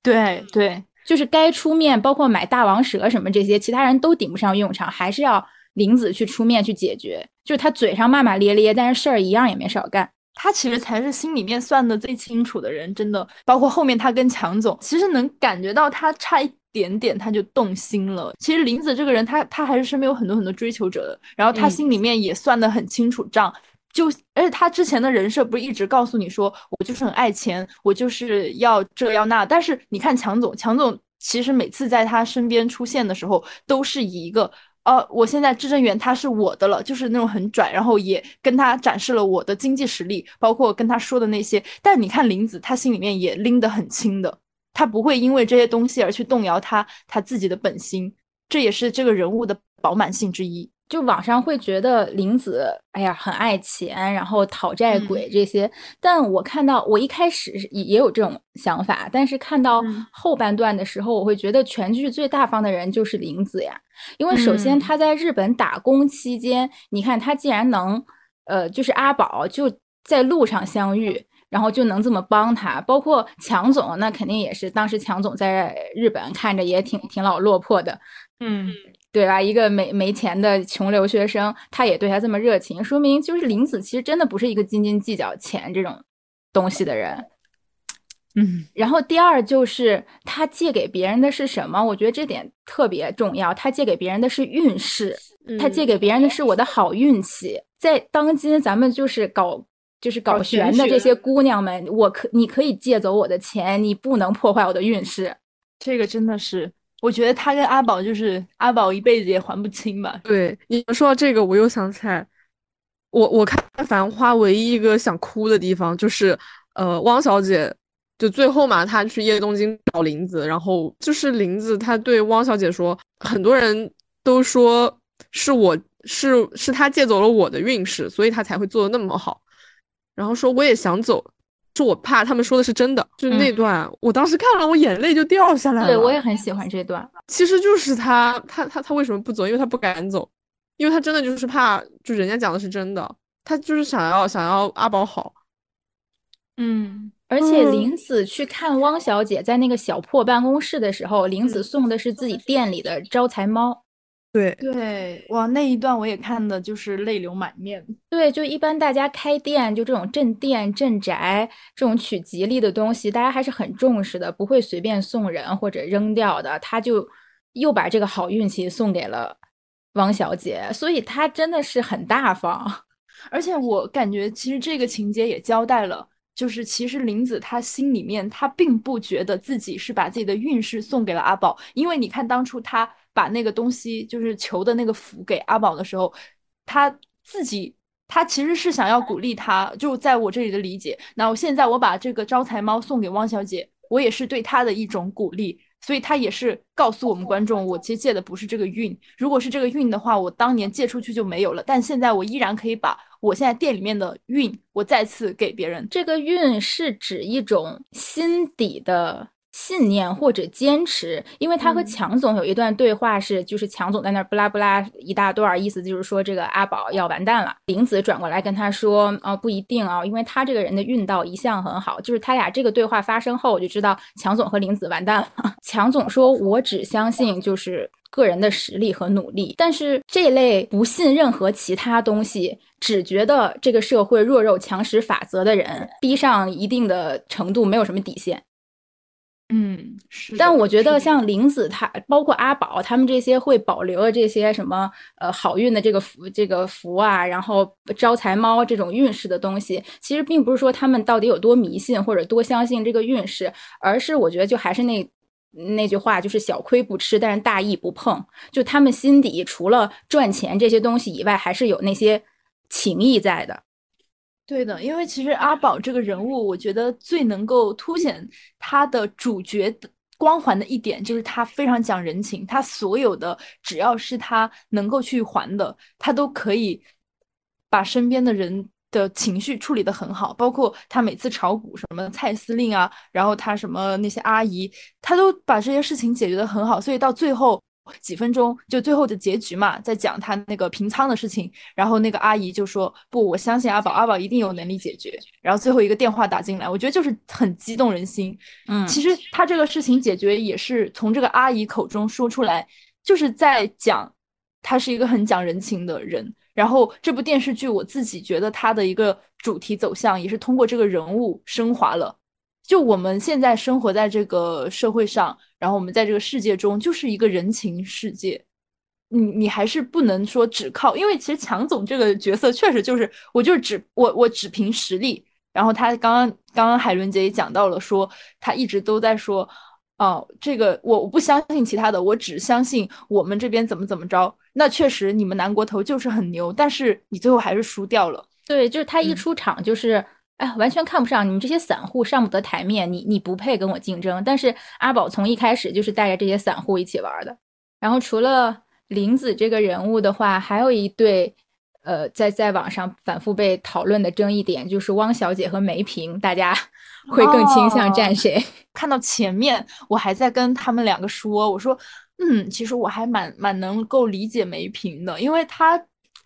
S3: 对对，
S2: 就是该出面，包括买大王蛇什么这些，其他人都顶不上用场，还是要林子去出面去解决。就是他嘴上骂骂咧咧，但是事儿一样也没少干。
S3: 他其实才是心里面算的最清楚的人，真的。包括后面他跟强总，其实能感觉到他差一点点他就动心了。其实林子这个人，他他还是身边有很多很多追求者的，然后他
S2: 嗯
S3: 心里面也算得很清楚账。就而且他之前的人设不是一直告诉你说，我就是很爱钱，我就是要这要那。但是你看强总，强总其实每次在他身边出现的时候，都是以一个呃，我现在至臻园他是我的了，就是那种很拽，然后也跟他展示了我的经济实力，包括跟他说的那些。但你看林子，他心里面也拎得很轻的，他不会因为这些东西而去动摇他他自己的本心，这也是这个人物的饱满性之一。
S2: 就网上会觉得林子，哎呀，很爱钱，然后讨债鬼这些。但我看到，我一开始也也有这种想法，但是看到
S3: 嗯
S2: 后半段的时候，我会觉得全剧最大方的人就是林子呀。因为首先
S3: 嗯
S2: 他在日本打工期间，你看他既然能，呃，就是阿宝就在路上相遇。然后就能这么帮他，包括强总，那肯定也是当时强总在日本看着也挺挺老落魄的，
S3: 嗯，
S2: 对吧？一个没没钱的穷留学生，他也对他这么热情，说明就是林子其实真的不是一个斤斤计较钱这种东西的人。
S3: 嗯，
S2: 然后第二就是他借给别人的是什么？我觉得这点特别重要。他借给别人的是运势，他借给别人的是我的好运气。在当今咱们就是搞就是搞
S3: 玄
S2: 的这些姑娘们，我可你可以借走我的钱，你不能破坏我的运势。
S3: 这个真的是，我觉得他跟阿宝就是阿宝一辈子也还不清吧。
S1: 对你们说到这个，我又想起来，我我看《繁花》唯一一个想哭的地方就是，呃，汪小姐就最后嘛，她去叶东京找林子，然后就是林子她对汪小姐说，很多人都说是我是是她借走了我的运势，所以她才会做的那么好，然后说我也想走。是我怕他们说的是真的，就是那
S2: 嗯
S1: 段，我当时看了，我眼泪就掉下来了。
S2: 对我也很喜欢这段。
S1: 其实就是他，他他他为什么不走？因为他不敢走，因为他真的就是怕，就人家讲的是真的，他就是想要想要阿宝好。
S3: 嗯，
S2: 而且林子去看汪小姐在那个小破办公室的时候，林子送的是自己店里的招财猫。
S1: 对
S3: 对，哇，那一段我也看的，就是泪流满面。
S2: 对，就一般大家开店，就这种镇店、镇宅这种取吉利的东西，大家还是很重视的，不会随便送人或者扔掉的。他就又把这个好运气送给了汪小姐，所以他真的是很大方。[LAUGHS]
S3: 而且我感觉，其实这个情节也交代了，就是其实林子他心里面他并不觉得自己是把自己的运势送给了阿宝，因为你看当初他。把那个东西，就是求的那个符给阿宝的时候，他自己他其实是想要鼓励他，就在我这里的理解。那我现在我把这个招财猫送给汪小姐，我也是对她的一种鼓励，所以他也是告诉我们观众，我其实借的不是这个运，如果是这个运的话，我当年借出去就没有了，但现在我依然可以把我现在店里面的运，我再次给别人。
S2: 这个运是指一种心底的。信念或者坚持，因为他和强总有一段对话是，就是强总在那儿不拉不拉一大段，意思就是说这个阿宝要完蛋了。玲子转过来跟他说，哦，不一定啊，因为他这个人的运道一向很好。就是他俩这个对话发生后，我就知道强总和玲子完蛋了。[LAUGHS] 强总说，我只相信就是个人的实力和努力，但是这类不信任何其他东西，只觉得这个社会弱肉强食法则的人，逼上一定的程度，没有什么底线。
S3: 嗯，是。
S2: 但我觉得像玲子他，包括阿宝他们这些会保留这些什么呃好运的这个福这个福啊，然后招财猫这种运势的东西，其实并不是说他们到底有多迷信或者多相信这个运势，而是我觉得就还是那那句话，就是小亏不吃，但是大意不碰。就他们心底除了赚钱这些东西以外，还是有那些情谊在的。
S3: 对的，因为其实阿宝这个人物，我觉得最能够凸显他的主角的光环的一点，就是他非常讲人情。他所有的只要是他能够去还的，他都可以把身边的人的情绪处理得很好。包括他每次炒股，什么蔡司令啊，然后他什么那些阿姨，他都把这些事情解决得很好。所以到最后。几分钟就最后的结局嘛，在讲他那个平仓的事情，然后那个阿姨就说不，我相信阿宝，阿宝一定有能力解决。然后最后一个电话打进来，我觉得就是很激动人心。
S2: 嗯，
S3: 其实他这个事情解决也是从这个阿姨口中说出来，就是在讲他是一个很讲人情的人。然后这部电视剧我自己觉得他的一个主题走向也是通过这个人物升华了。就我们现在生活在这个社会上，然后我们在这个世界中就是一个人情世界，你你还是不能说只靠，因为其实强总这个角色确实就是，我就是只我我只凭实力。然后他刚刚刚刚海伦姐也讲到了，说他一直都在说，哦，这个我我不相信其他的，我只相信我们这边怎么怎么着。那确实你们南国头就是很牛，但是你最后还是输掉了。
S2: 对，就是他一出场就是。哎，完全看不上你们这些散户，上不得台面。你你不配跟我竞争。但是阿宝从一开始就是带着这些散户一起玩的。然后除了林子这个人物的话，还有一对，呃，在在网上反复被讨论的争议点就是汪小姐和梅萍，大家会更倾向站谁？[LAUGHS]
S3: 看到前面，我还在跟他们两个说，我说，嗯，其实我还蛮蛮能够理解梅萍的，因为她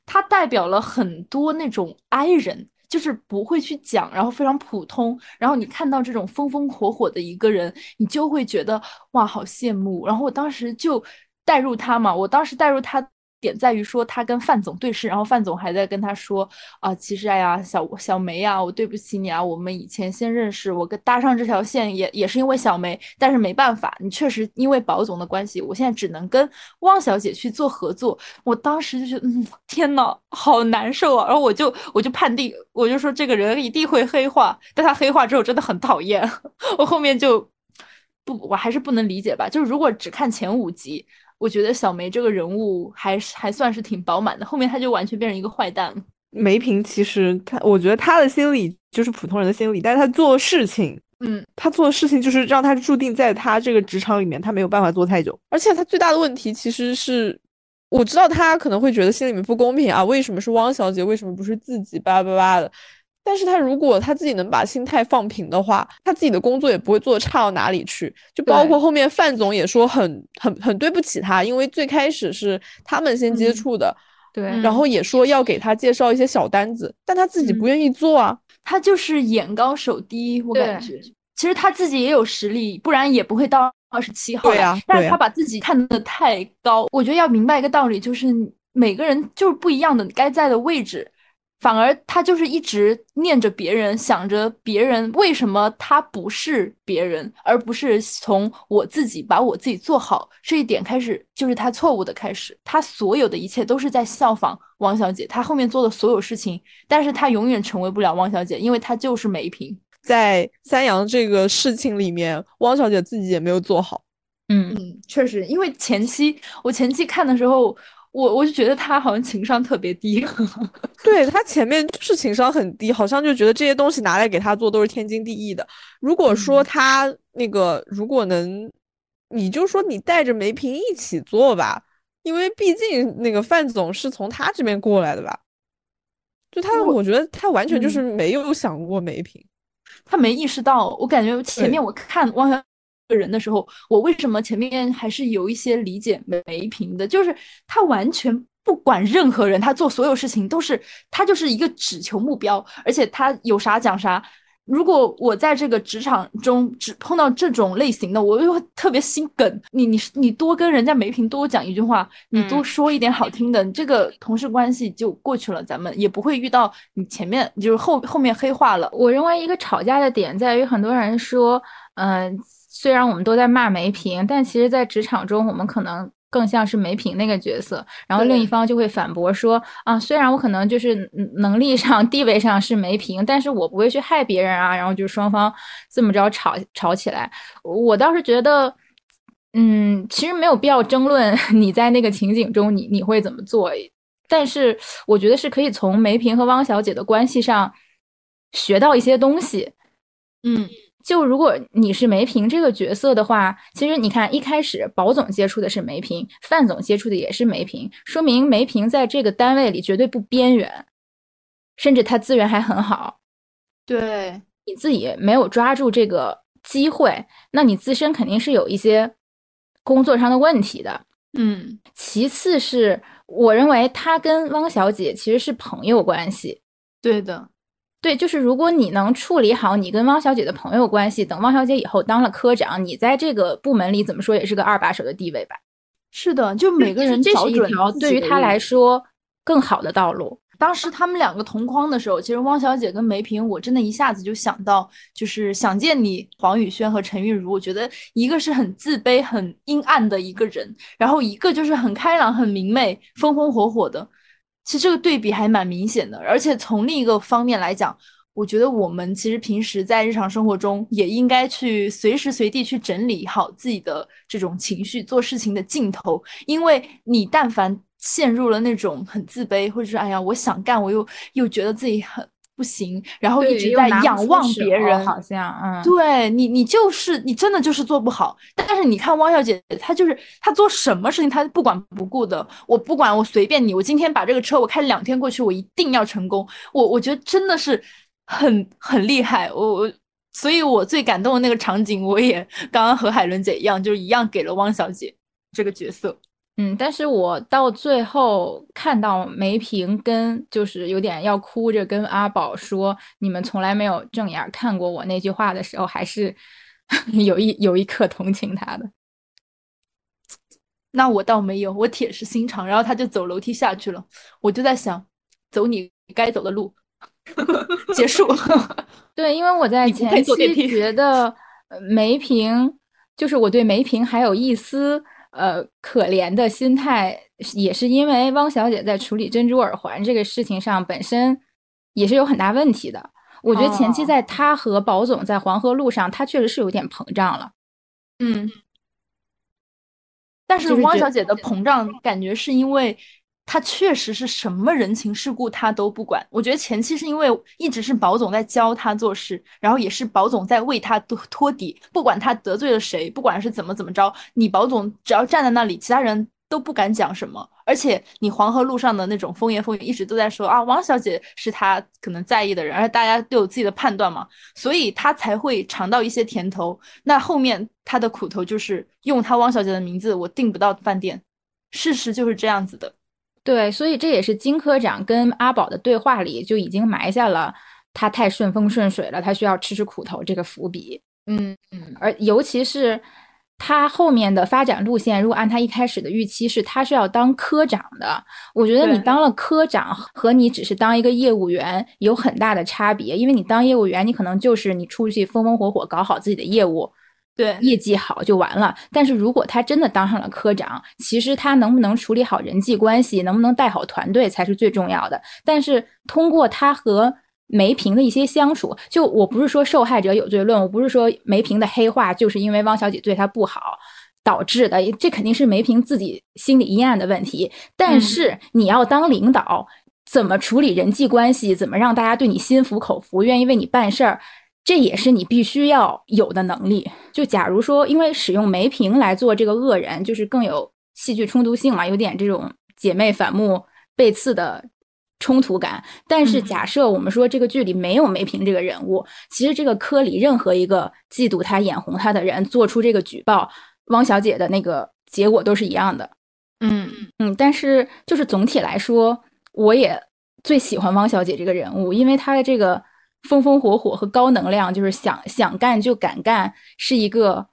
S3: 她代表了很多那种 I 人。就是不会去讲，然后非常普通，然后你看到这种风风火火的一个人，你就会觉得哇，好羡慕。然后我当时就带入他嘛，我当时带入他。点在于说他跟范总对视，然后范总还在跟他说啊，其实哎呀，小小梅啊，我对不起你啊，我们以前先认识，我跟搭上这条线也也是因为小梅，但是没办法，你确实因为保总的关系，我现在只能跟汪小姐去做合作。我当时就觉得，嗯，天呐，好难受啊！然后我就我就判定，我就说这个人一定会黑化，但他黑化之后真的很讨厌。[LAUGHS] 我后面就不，我还是不能理解吧？就是如果只看前五集。我觉得小梅这个人物还是还算是挺饱满的，后面她就完全变成一个坏蛋。
S1: 梅萍其实她，我觉得她的心理就是普通人的心理，但是她做事情，
S3: 嗯，
S1: 她做的事情就是让她注定在她这个职场里面，她没有办法做太久。而且她最大的问题其实是，我知道她可能会觉得心里面不公平啊，为什么是汪小姐，为什么不是自己，巴拉巴拉的。但是他如果他自己能把心态放平的话，他自己的工作也不会做的差到哪里去。就包括后面范总也说很很很对不起他，因为最开始是他们先接触的，
S2: 对，
S1: 然后也说要给他介绍一些小单子，但他自己不愿意做啊。
S3: 他就是眼高手低，我感觉。其实他自己也有实力，不然也不会到二十七号来。
S1: 对呀
S3: 但是他把自己看得太高，我觉得要明白一个道理，就是每个人就是不一样的，该在的位置。反而他就是一直念着别人，想着别人为什么他不是别人，而不是从我自己把我自己做好这一点开始，就是他错误的开始。他所有的一切都是在效仿汪小姐，他后面做的所有事情，但是他永远成为不了汪小姐，因为他就是梅萍。
S1: 在三阳这个事情里面，汪小姐自己也没有做好。
S2: 嗯，
S3: 嗯，确实，因为前期我前期看的时候，我我就觉得他好像情商特别低。[LAUGHS]
S1: 对他前面就是情商很低，好像就觉得这些东西拿来给他做都是天经地义的。如果说
S3: 嗯
S1: 他那个如果能，你就说你带着梅萍一起做吧，因为毕竟那个范总是从他这边过来的吧。就他，
S3: 我
S1: 我觉得他完全就是
S3: 嗯
S1: 没有想过梅萍。
S3: 他没意识到，我感觉前面我看汪小这个人的时候，我为什么前面还是有一些理解梅萍的，就是他完全不管任何人，他做所有事情都是他就是一个只求目标，而且他有啥讲啥。如果我在这个职场中只碰到这种类型的，我就会特别心梗。你你你多跟人家梅萍多讲一句话，你多
S2: 嗯
S3: 说一点好听的，你这个同事关系就过去了，咱们也不会遇到你前面就是后后面黑化了。
S2: 我认为一个吵架的点在于，很多人说，嗯、虽然我们都在骂梅萍，但其实，在职场中，我们可能更像是梅萍那个角色。然后另一方就会反驳说，啊，虽然我可能就是嗯能力上、地位上是梅萍，但是我不会去害别人啊。然后就双方这么着吵吵起来，我倒是觉得。嗯，其实没有必要争论 [LAUGHS] 你在那个情景中你你会怎么做，但是我觉得是可以从梅萍和汪小姐的关系上学到一些东西。
S3: 嗯，
S2: 就如果你是梅萍这个角色的话，其实你看一开始保总接触的是梅萍，范总接触的也是梅萍，说明梅萍在这个单位里绝对不边缘，甚至他资源还很好。
S3: 对，
S2: 你自己没有抓住这个机会，那你自身肯定是有一些工作上的问题的。
S3: 嗯
S2: 其次是我认为他跟汪小姐其实是朋友关系。
S3: 对的，
S2: 对，就是如果你能处理好你跟汪小姐的朋友关系，等汪小姐以后当了科长，你在这个部门里怎么说也是个二把手的地位吧。
S3: 是的，就每个人这
S2: 是一条对于他来。说更好的道路。
S3: 当时他们两个同框的时候，其实汪小姐跟梅萍，我真的一下子就想到，就是想见你黄宇轩和陈韵如。我觉得一个是很自卑、很阴暗的一个人，然后一个就是很开朗、很明媚、风风火火的。其实这个对比还蛮明显的，而且从另一个方面来讲，我觉得我们其实平时在日常生活中也应该去随时随地去整理好自己的这种情绪，做事情的劲头，因为你但凡陷入了那种很自卑，或者是哎呀，我想干，我又又觉得自己很不行，然后一直在仰望别人，
S2: 好像嗯，
S3: 对你，你就是你真的就是做不好。但是你看汪小姐，她就是她做什么事情她不管不顾的，我不管，我随便你，我今天把这个车我开两天过去，我一定要成功。我我觉得真的是很很厉害，我我。所以我最感动的那个场景，我也 [LAUGHS] 刚刚和海伦姐一样，就是一样给了汪小姐这个角色。
S2: 嗯，但是我到最后看到梅萍跟就是有点要哭着跟阿宝说你们从来没有正眼看过我那句话的时候，还是 [LAUGHS] 有一有一刻同情他的。[LAUGHS]
S3: 那我倒没有，我铁石心肠，然后他就走楼梯下去了，我就在想，走你该走的路，[LAUGHS] 结束。
S2: 对，因为我在前期觉得呃梅萍，就是我对梅萍还有一丝呃可怜的心态，也是因为汪小姐在处理珍珠耳环这个事情上本身也是有很大问题的。我觉得前期
S3: 哦
S2: 在她和保总在黄河路上，她确实是有点膨胀了。
S3: 嗯，但是汪小姐的膨胀感觉是因为他确实是什么人情世故他都不管。我觉得前期是因为一直是保总在教他做事，然后也是保总在为他托托底，不管他得罪了谁，不管是怎么怎么着，你保总只要站在那里，其他人都不敢讲什么。而且你黄河路上的那种风言风语，一直都在说啊，汪小姐是他可能在意的人，而且大家都有自己的判断嘛，所以他才会尝到一些甜头。那后面他的苦头就是用他汪小姐的名字，我订不到饭店，事实就是这样子的。
S2: 对，所以这也是金科长跟阿宝的对话里就已经埋下了他太顺风顺水了，他需要吃吃苦头这个伏笔。
S4: 嗯嗯，
S2: 而尤其是他后面的发展路线，如果按他一开始的预期是他是要当科长的，我觉得你当了科长和你只是当一个业务员有很大的差别，因为你当业务员，你可能就是你出去风风火火搞好自己的业务，
S4: 对，
S2: 业绩好就完了。但是如果他真的当上了科长，其实他能不能处理好人际关系，能不能带好团队才是最重要的。但是通过他和梅萍的一些相处，就我不是说受害者有罪论，我不是说梅萍的黑化就是因为汪小姐对他不好导致的，这肯定是梅萍自己心理阴暗的问题。但
S4: 嗯
S2: 是你要当领导，怎么处理人际关系，怎么让大家对你心服口服，愿意为你办事儿，这也是你必须要有的能力。就假如说，因为使用梅瓶来做这个恶人，就是更有戏剧冲突性嘛，有点这种姐妹反目背刺的冲突感。但是
S4: 嗯
S2: 假设我们说这个剧里没有梅瓶这个人物，其实这个科里任何一个嫉妒他、眼红他的人做出这个举报，汪小姐的那个结果都是一样的。
S4: 嗯
S2: 嗯，但是就是总体来说，我也最喜欢汪小姐这个人物，因为她的这个风风火火和高能量，就是想想干就敢干，是一个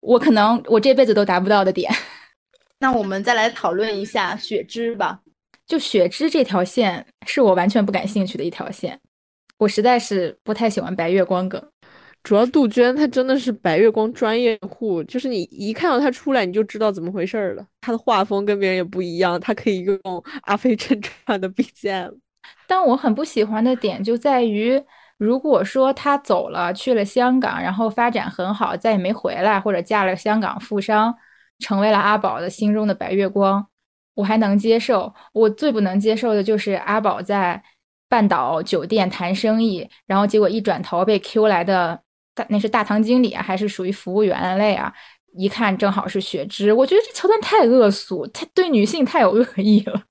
S2: 我可能我这辈子都达不到的点。[LAUGHS]
S4: 那我们再来讨论一下雪芝吧。
S2: 就雪芝这条线是我完全不感兴趣的一条线，我实在是不太喜欢白月光梗。
S1: 主要杜鹃她真的是白月光专业户，就是你一看到她出来，你就知道怎么回事儿了。她的画风跟别人也不一样，她可以用《阿飞 [LAUGHS] 正传》的 BGM。
S2: 但我很不喜欢的点就在于，如果说他走了，去了香港，然后发展很好，再也没回来，或者嫁了香港富商，成为了阿宝的心中的白月光，我还能接受。我最不能接受的就是阿宝在半岛酒店谈生意，然后结果一转头被 Q 来的大那是大堂经理啊，还是属于服务员类啊？一看正好是雪芝，我觉得这桥段太恶俗，太对女性太有恶意了。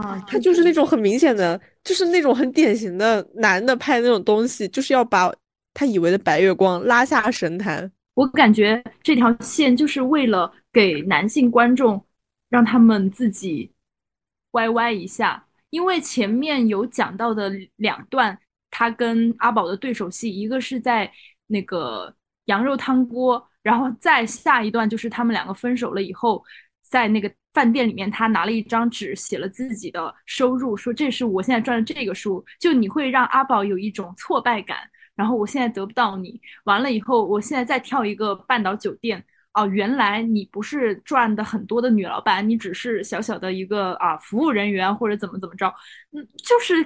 S4: 啊，
S1: 他就是那种很明显的，就是那种很典型的男的拍那种东西，就是要把他以为的白月光拉下神坛。
S3: 我感觉这条线就是为了给男性观众让他们自己歪歪一下，因为前面有讲到的两段，他跟阿宝的对手戏，一个是在那个羊肉汤锅，然后再下一段就是他们两个分手了以后，在那个饭店里面，他拿了一张纸写了自己的收入，说这是我现在赚的这个数，就你会让阿宝有一种挫败感。然后我现在得不到你，完了以后，我现在再跳一个半岛酒店哦，原来你不是赚的很多的女老板，你只是小小的一个啊服务人员或者怎么怎么着，嗯，就是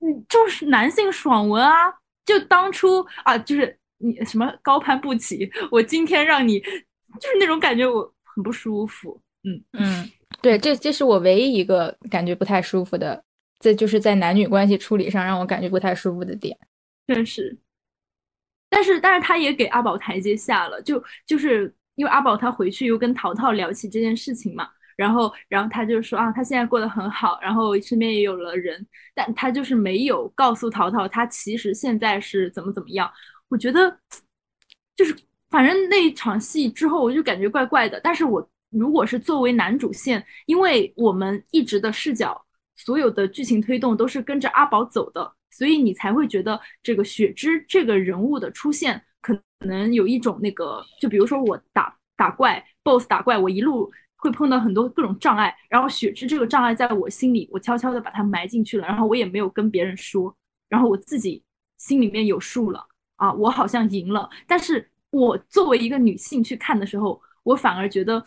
S3: 嗯就是男性爽文啊，就当初啊就是你什么高攀不起，我今天让你就是那种感觉，我很不舒服，嗯
S2: 嗯，对，这这是我唯一一个感觉不太舒服的，这就是在男女关系处理上让我感觉不太舒服的点。
S3: 确实。但是，但是他也给阿宝台阶下了，就就是因为阿宝他回去又跟淘淘聊起这件事情嘛，然后，然后他就说啊，他现在过得很好，然后身边也有了人，但他就是没有告诉淘淘他其实现在是怎么怎么样。我觉得就是反正那一场戏之后，我就感觉怪怪的。但是我如果是作为男主线，因为我们一直的视角，所有的剧情推动都是跟着阿宝走的。所以你才会觉得这个雪芝这个人物的出现，可能有一种那个，就比如说我打打怪，BOSS 打怪，我一路会碰到很多各种障碍，然后雪芝这个障碍在我心里，我悄悄的把它埋进去了，然后我也没有跟别人说，然后我自己心里面有数了啊，我好像赢了，但是我作为一个女性去看的时候，我反而觉得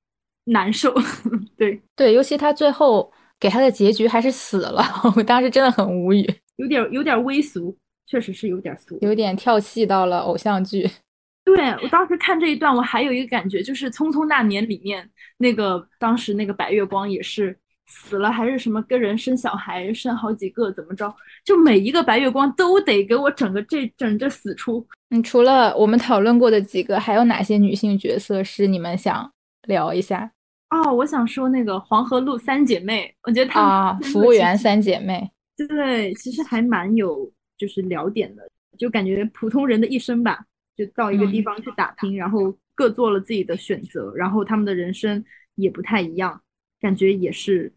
S3: [TSK] 难受，[LAUGHS] 对
S2: 对，尤其他最后给他的结局还是死了，[LAUGHS] 我当时真的很无语。
S3: 有点有点微俗，确实是有点俗，
S2: 有点跳戏到了偶像剧。[LAUGHS]
S3: 对我当时看这一段，我还有一个感觉，就是《匆匆那年》里面那个当时那个白月光也是死了，还是什么跟人生小孩，生好几个，怎么着？就每一个白月光都得给我整个这整这死出。
S2: 嗯，除了我们讨论过的几个，还有哪些女性角色是你们想聊一下？
S3: 哦，我想说那个黄河路三姐妹，我觉得她
S2: 服务员三姐妹。
S3: 对，其实还蛮有就是聊点的，就感觉普通人的一生吧，就到一个地方去打拼，然后各做了自己的选择，然后他们的人生也不太一样，感觉也是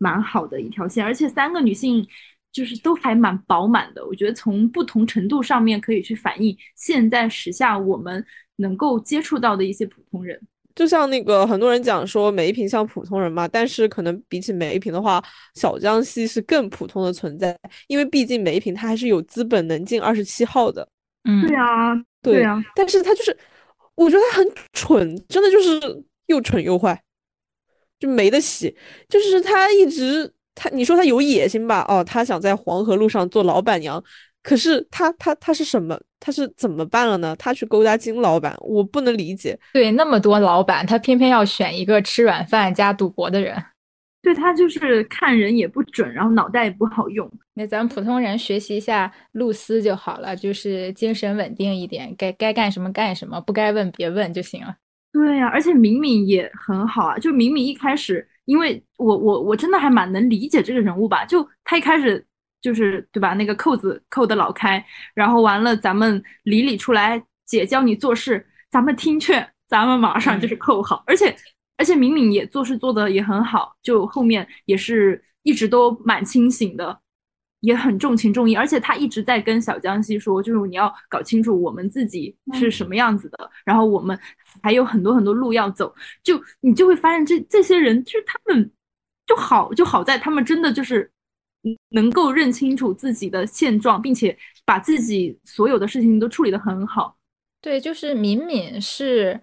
S3: 蛮好的一条线。而且三个女性就是都还蛮饱满的。我觉得从不同程度上面可以去反映现在时下我们能够接触到的一些普通人。
S1: 就像那个很多人讲说梅萍像普通人嘛，但是可能比起梅萍的话，小江西是更普通的存在，因为毕竟梅萍她还是有资本能进二十七号的。
S2: 嗯，
S3: 对啊，
S1: 对
S3: 啊，
S1: 但是他就是，我觉得他很蠢，真的就是又蠢又坏，就没得洗。就是他一直他，你说他有野心吧？哦，他想在黄河路上做老板娘，可是他他他是什么？他是怎么办了呢？他去勾搭金老板，我不能理解。
S2: 对，那么多老板，他偏偏要选一个吃软饭加赌博的人。[LAUGHS]
S3: 对他就是看人也不准，然后脑袋也不好用。
S2: 那咱们普通人学习一下露丝就好了，就是精神稳定一点，该该干什么干什么，不该问别问就行了。
S3: 对呀、而且敏敏也很好啊。就敏敏一开始，因为我我我真的还蛮能理解这个人物吧。就他一开始就是对吧，那个扣子扣的老开，然后完了咱们李李出来，姐教你做事，咱们听劝，咱们马上就是扣好，而且。而且敏敏也做事做的也很好，就后面也是一直都蛮清醒的，也很重情重义。而且他一直在跟小江西说，就是你要搞清楚我们自己是什么样子的，嗯、然后我们还有很多很多路要走。就你就会发现这这些人，就是他们就好就好在他们真的就是能够认清楚自己的现状，并且把自己所有的事情都处理得很好。
S2: 对，就是敏敏是。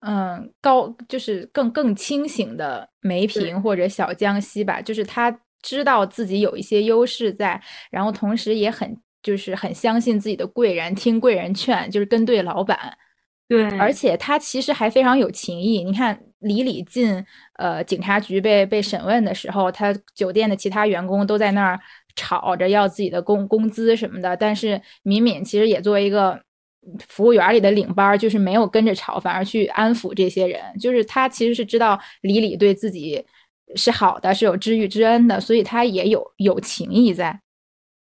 S2: 嗯，高就是更更清醒的梅萍或者小江西吧，就是他知道自己有一些优势在，然后同时也很就是很相信自己的贵人，听贵人劝，就是跟对老板。
S3: 对，
S2: 而且他其实还非常有情义。你看李李进呃警察局被被审问的时候，他酒店的其他员工都在那儿吵着要自己的工工资什么的，但是敏敏其实也作为一个。服务员里的领班就是没有跟着吵，反而去安抚这些人。就是他其实是知道李李对自己是好的，是有知遇之恩的，所以他也有有情义在。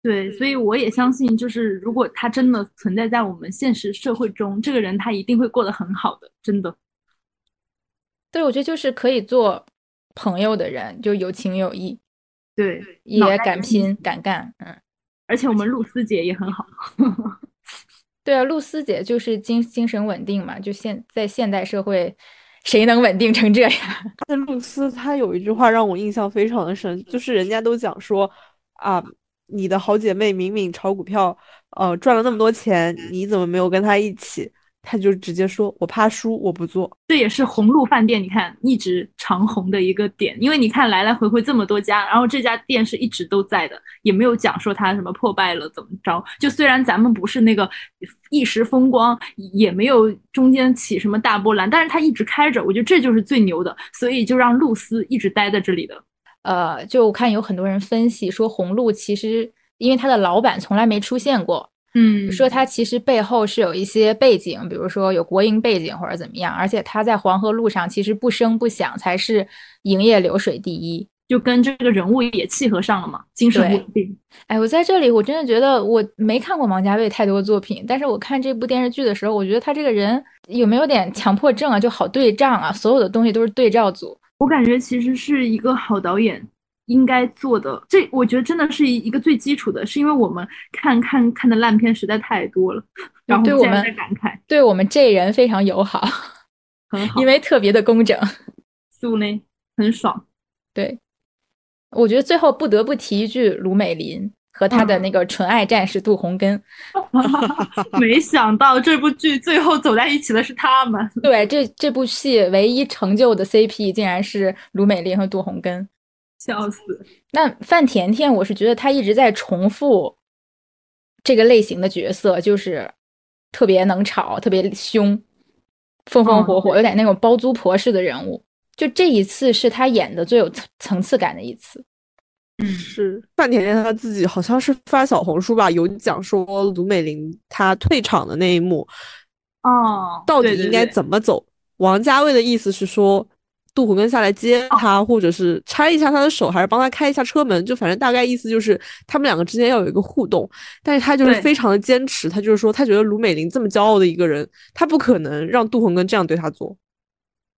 S3: 对，所以我也相信，就是如果他真的存在在我们现实社会中，这个人他一定会过得很好的，真的。
S2: 对，我觉得就是可以做朋友的人，就有情有义，
S3: 对，
S2: 也敢拼敢干，嗯。
S3: 而且我们露丝姐也很好。[LAUGHS]
S2: 对啊，露丝姐就是精精神稳定嘛，就现在现代社会，谁能稳定成这样？
S1: 那露丝她有一句话让我印象非常的深，就是人家都讲说啊，你的好姐妹敏敏炒股票，呃，赚了那么多钱，你怎么没有跟她一起？她就直接说，我怕输，我不做。
S3: 这也是红鹿饭店，你看一直长红的一个点，因为你看来来回回这么多家，然后这家店是一直都在的，也没有讲说它什么破败了怎么着。就虽然咱们不是那个一时风光，也没有中间起什么大波澜，但是它一直开着，我觉得这就是最牛的，所以就让露丝一直待在这里的。
S2: 呃，就我看有很多人分析说，红鹿其实因为它的老板从来没出现过。
S3: 嗯，
S2: 说他其实背后是有一些背景，比如说有国营背景或者怎么样，而且他在黄河路上其实不声不响才是营业流水第一，
S3: 就跟这个人物也契合上了嘛，精神稳定。
S2: 哎，我在这里我真的觉得我没看过王家卫太多作品，但是我看这部电视剧的时候，我觉得他这个人有没有点强迫症啊？就好对仗啊，所有的东西都是对照组。
S3: 我感觉其实是一个好导演。应该做的，这我觉得真的是一个最基础的，是因为我们看看看的烂片实在太多了，然后
S2: 对我们
S3: 在感慨，
S2: 对我们这人非常友好，
S3: 很好，
S2: 因为特别的工整，
S3: 素呢很爽。
S2: 对，我觉得最后不得不提一句卢美林和她的那个纯爱战士杜洪根，[LAUGHS]
S3: 没想到这部剧最后走在一起的是他们。
S2: 对，这这部戏唯一成就的 CP 竟然是卢美林和杜洪根。
S3: 笑死！
S2: 那范甜甜，我是觉得她一直在重复这个类型的角色，就是特别能吵、特别凶、风风火火，有点那种包租婆式的人物。就这一次是她演的最有层次感的一次。
S3: 嗯，
S1: 是范甜甜她自己好像是发小红书吧，有讲说卢美玲她退场的那一幕，
S3: 哦，
S1: 到底应该怎么走？王家卫的意思是说。杜洪根下来接他，或者是拆一下他的手，还是帮他开一下车门，就反正大概意思就是他们两个之间要有一个互动。但是他就是非常的坚持，他就是说他觉得卢美玲这么骄傲的一个人，他不可能让杜洪根这样对他做。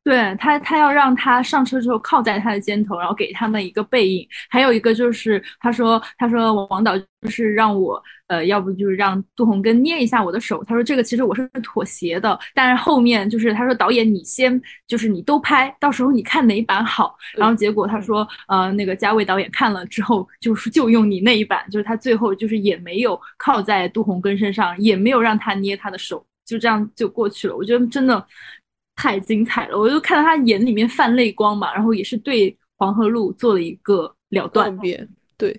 S3: 对他，他要让他上车之后靠在他的肩头，然后给他们一个背影。还有一个就是他说，他说王导就是让我，呃，要不就是让杜洪根捏一下我的手。他说这个其实我是妥协的，但是后面就是他说导演你先就是你都拍，到时候你看哪一版好。然后结果他说，呃，那个嘉伟导演看了之后就是就用你那一版，就是他最后就是也没有靠在杜洪根身上，也没有让他捏他的手，就这样就过去了。我觉得真的。太精彩了，我就看到他眼里面泛泪光嘛，然后也是对黄河路做了一个了断。
S1: 对，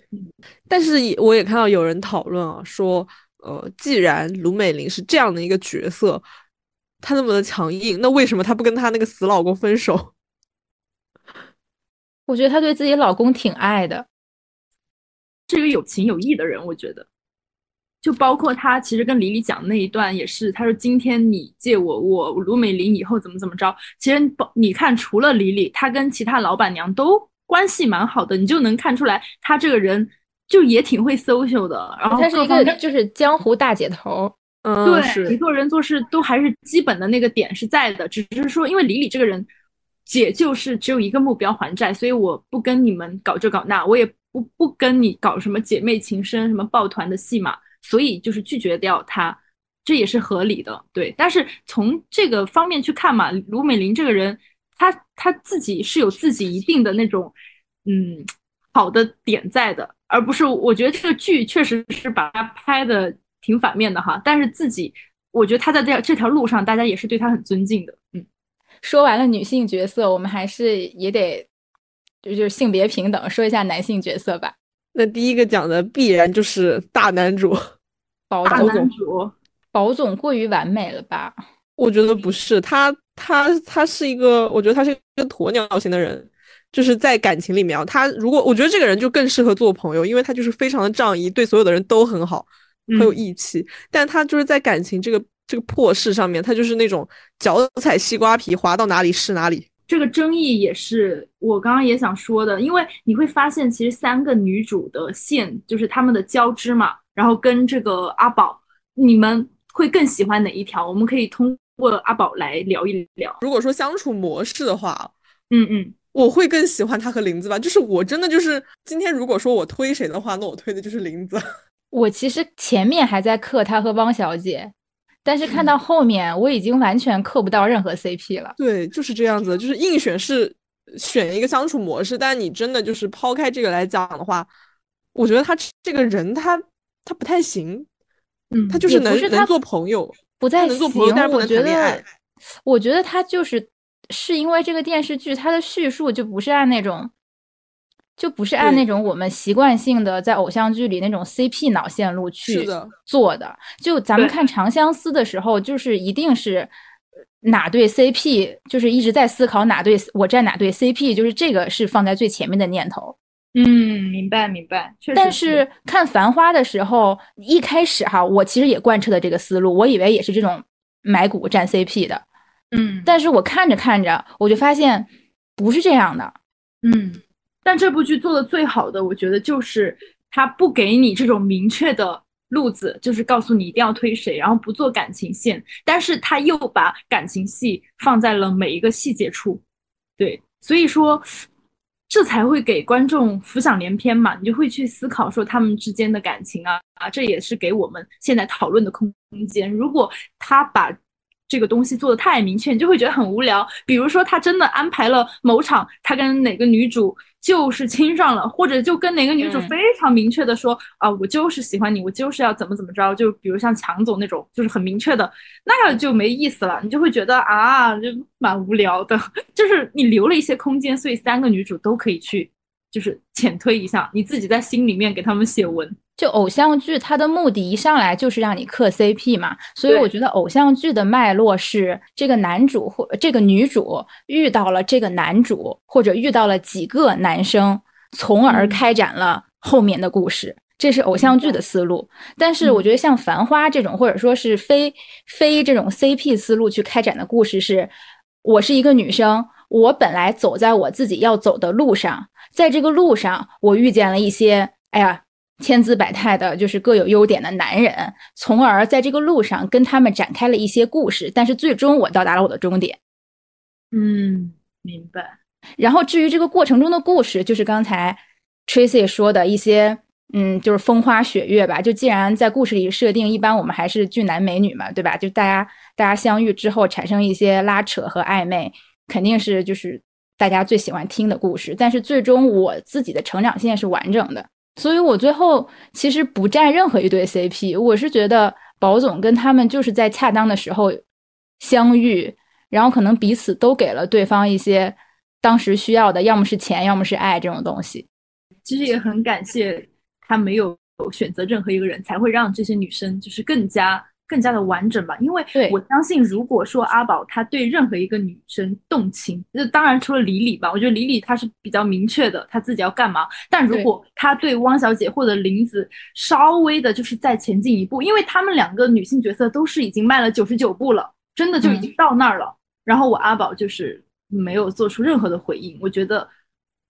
S1: 但是我也看到有人讨论啊，说，呃，既然卢美玲是这样的一个角色，她那么的强硬，那为什么她不跟她那个死老公分手？[LAUGHS]
S2: 我觉得她对自己老公挺爱的，
S3: 是一个有情有义的人，我觉得。就包括他其实跟李李讲那一段也是，他说今天你借我，我卢美玲以后怎么怎么着。其实你看，除了李李，他跟其他老板娘都关系蛮好的，你就能看出来他这个人就也挺会 social 的。然后
S2: 他是一个就是江湖大姐头，
S1: 嗯，
S3: 对，你做人做事都还是基本的那个点是在的，只是说因为李李这个人，姐就是只有一个目标还债，所以我不跟你们搞这搞那，我也不不跟你搞什么姐妹情深、什么抱团的戏码。所以就是拒绝掉他，这也是合理的，对。但是从这个方面去看嘛，卢美玲这个人，她她自己是有自己一定的那种，嗯，好的点在的，而不是我觉得这个剧确实是把她拍的挺反面的哈。但是自己，我觉得他在这这条路上，大家也是对他很尊敬的。嗯，
S2: 说完了女性角色，我们还是也得就就是性别平等，说一下男性角色吧。
S1: 那第一个讲的必然就是大男主。
S2: 保总，保总过于完美了吧？
S1: 我觉得不是，他他他是一个，我觉得他是一个鸵鸟型的人，就是在感情里面啊，他如果我觉得这个人就更适合做朋友，因为他就是非常的仗义，对所有的人都很好，很有义气。但他就是在感情这个这个破事上面，他就是那种脚踩西瓜皮，滑到哪里是哪里。
S3: 这个争议也是我刚刚也想说的，因为你会发现，其实三个女主的线就是她们的交织嘛。然后跟这个阿宝，你们会更喜欢哪一条？我们可以通过阿宝来聊一聊。
S1: 如果说相处模式的话，
S3: 嗯嗯，
S1: 我会更喜欢他和林子吧。就是我真的就是今天如果说我推谁的话，那我推的就是林子。[LAUGHS]
S2: 我其实前面还在克他和汪小姐，但是看到后面我已经完全克不到任何 CP 了。
S1: 对，就是这样子，就是硬选是选一个相处模式，但你真的就是抛开这个来讲的话，我觉得他这个人他。他不太行，
S2: 嗯，
S1: 他就是能能做朋友，
S2: 不太
S1: 能做朋友，但是不能谈恋爱。
S2: 我觉得他就是是因为这个电视剧，它的叙述就不是按那种，就不是按那种我们习惯性的在偶像剧里那种 CP 脑线路去做的。就咱们看《长相思》的时候，就是一定是哪对 CP，就是一直在思考哪对我站哪对 CP，就是这个是放在最前面的念头。
S3: 嗯，明白明白。
S2: 但是看《繁花》的时候，一开始哈，我其实也贯彻的这个思路，我以为也是这种买股占 CP 的。
S3: 嗯，
S2: 但是我看着看着，我就发现不是这样的。
S3: 嗯，但这部剧做的最好的，我觉得就是他不给你这种明确的路子，就是告诉你一定要推谁，然后不做感情线，但是他又把感情戏放在了每一个细节处。对，所以说。这才会给观众浮想联翩嘛，你就会去思考说他们之间的感情啊啊，这也是给我们现在讨论的空间。如果他把这个东西做的太明确，你就会觉得很无聊。比如说他真的安排了某场，他跟哪个女主。就是亲上了，或者就跟哪个女主非常明确的说啊，我就是喜欢你，我就是要怎么怎么着，就比如像强总那种，就是很明确的，那样就没意思了，你就会觉得啊，就蛮无聊的。就是你留了一些空间，所以三个女主都可以去，就是浅推一下，你自己在心里面给他们写文。
S2: 就偶像剧，它的目的一上来就是让你磕 CP 嘛，所以我觉得偶像剧的脉络是这个男主或这个女主遇到了这个男主，或者遇到了几个男生，从而开展了后面的故事，这是偶像剧的思路。但是我觉得像《繁花》这种，或者说是非非这种 CP 思路去开展的故事，是我是一个女生，我本来走在我自己要走的路上，在这个路上我遇见了一些，哎呀。千姿百态的，就是各有优点的男人，从而在这个路上跟他们展开了一些故事，但是最终我到达了我的终点。
S3: 嗯，明白。
S2: 然后至于这个过程中的故事，就是刚才 Tracy 说的一些，嗯，就是风花雪月吧。就既然在故事里设定，一般我们还是俊男美女嘛，对吧？就大家大家相遇之后产生一些拉扯和暧昧，肯定是就是大家最喜欢听的故事。但是最终我自己的成长线是完整的，所以我最后其实不站任何一对 CP。我是觉得宝总跟他们就是在恰当的时候相遇，然后可能彼此都给了对方一些。当时需要的，要么是钱，要么是爱这种东西。
S3: 其实也很感谢他没有选择任何一个人，才会让这些女生就是更加更加的完整吧。因为我相信，如果说阿宝他对任何一个女生动情，那当然除了李李吧，我觉得李李他是比较明确的，他自己要干嘛。但如果他对汪小姐或者林子稍微的就是再前进一步，因为他们两个女性角色都是已经迈了九十九步了，真的就已经到那儿了。然后我阿宝就是。没有做出任何的回应，我觉得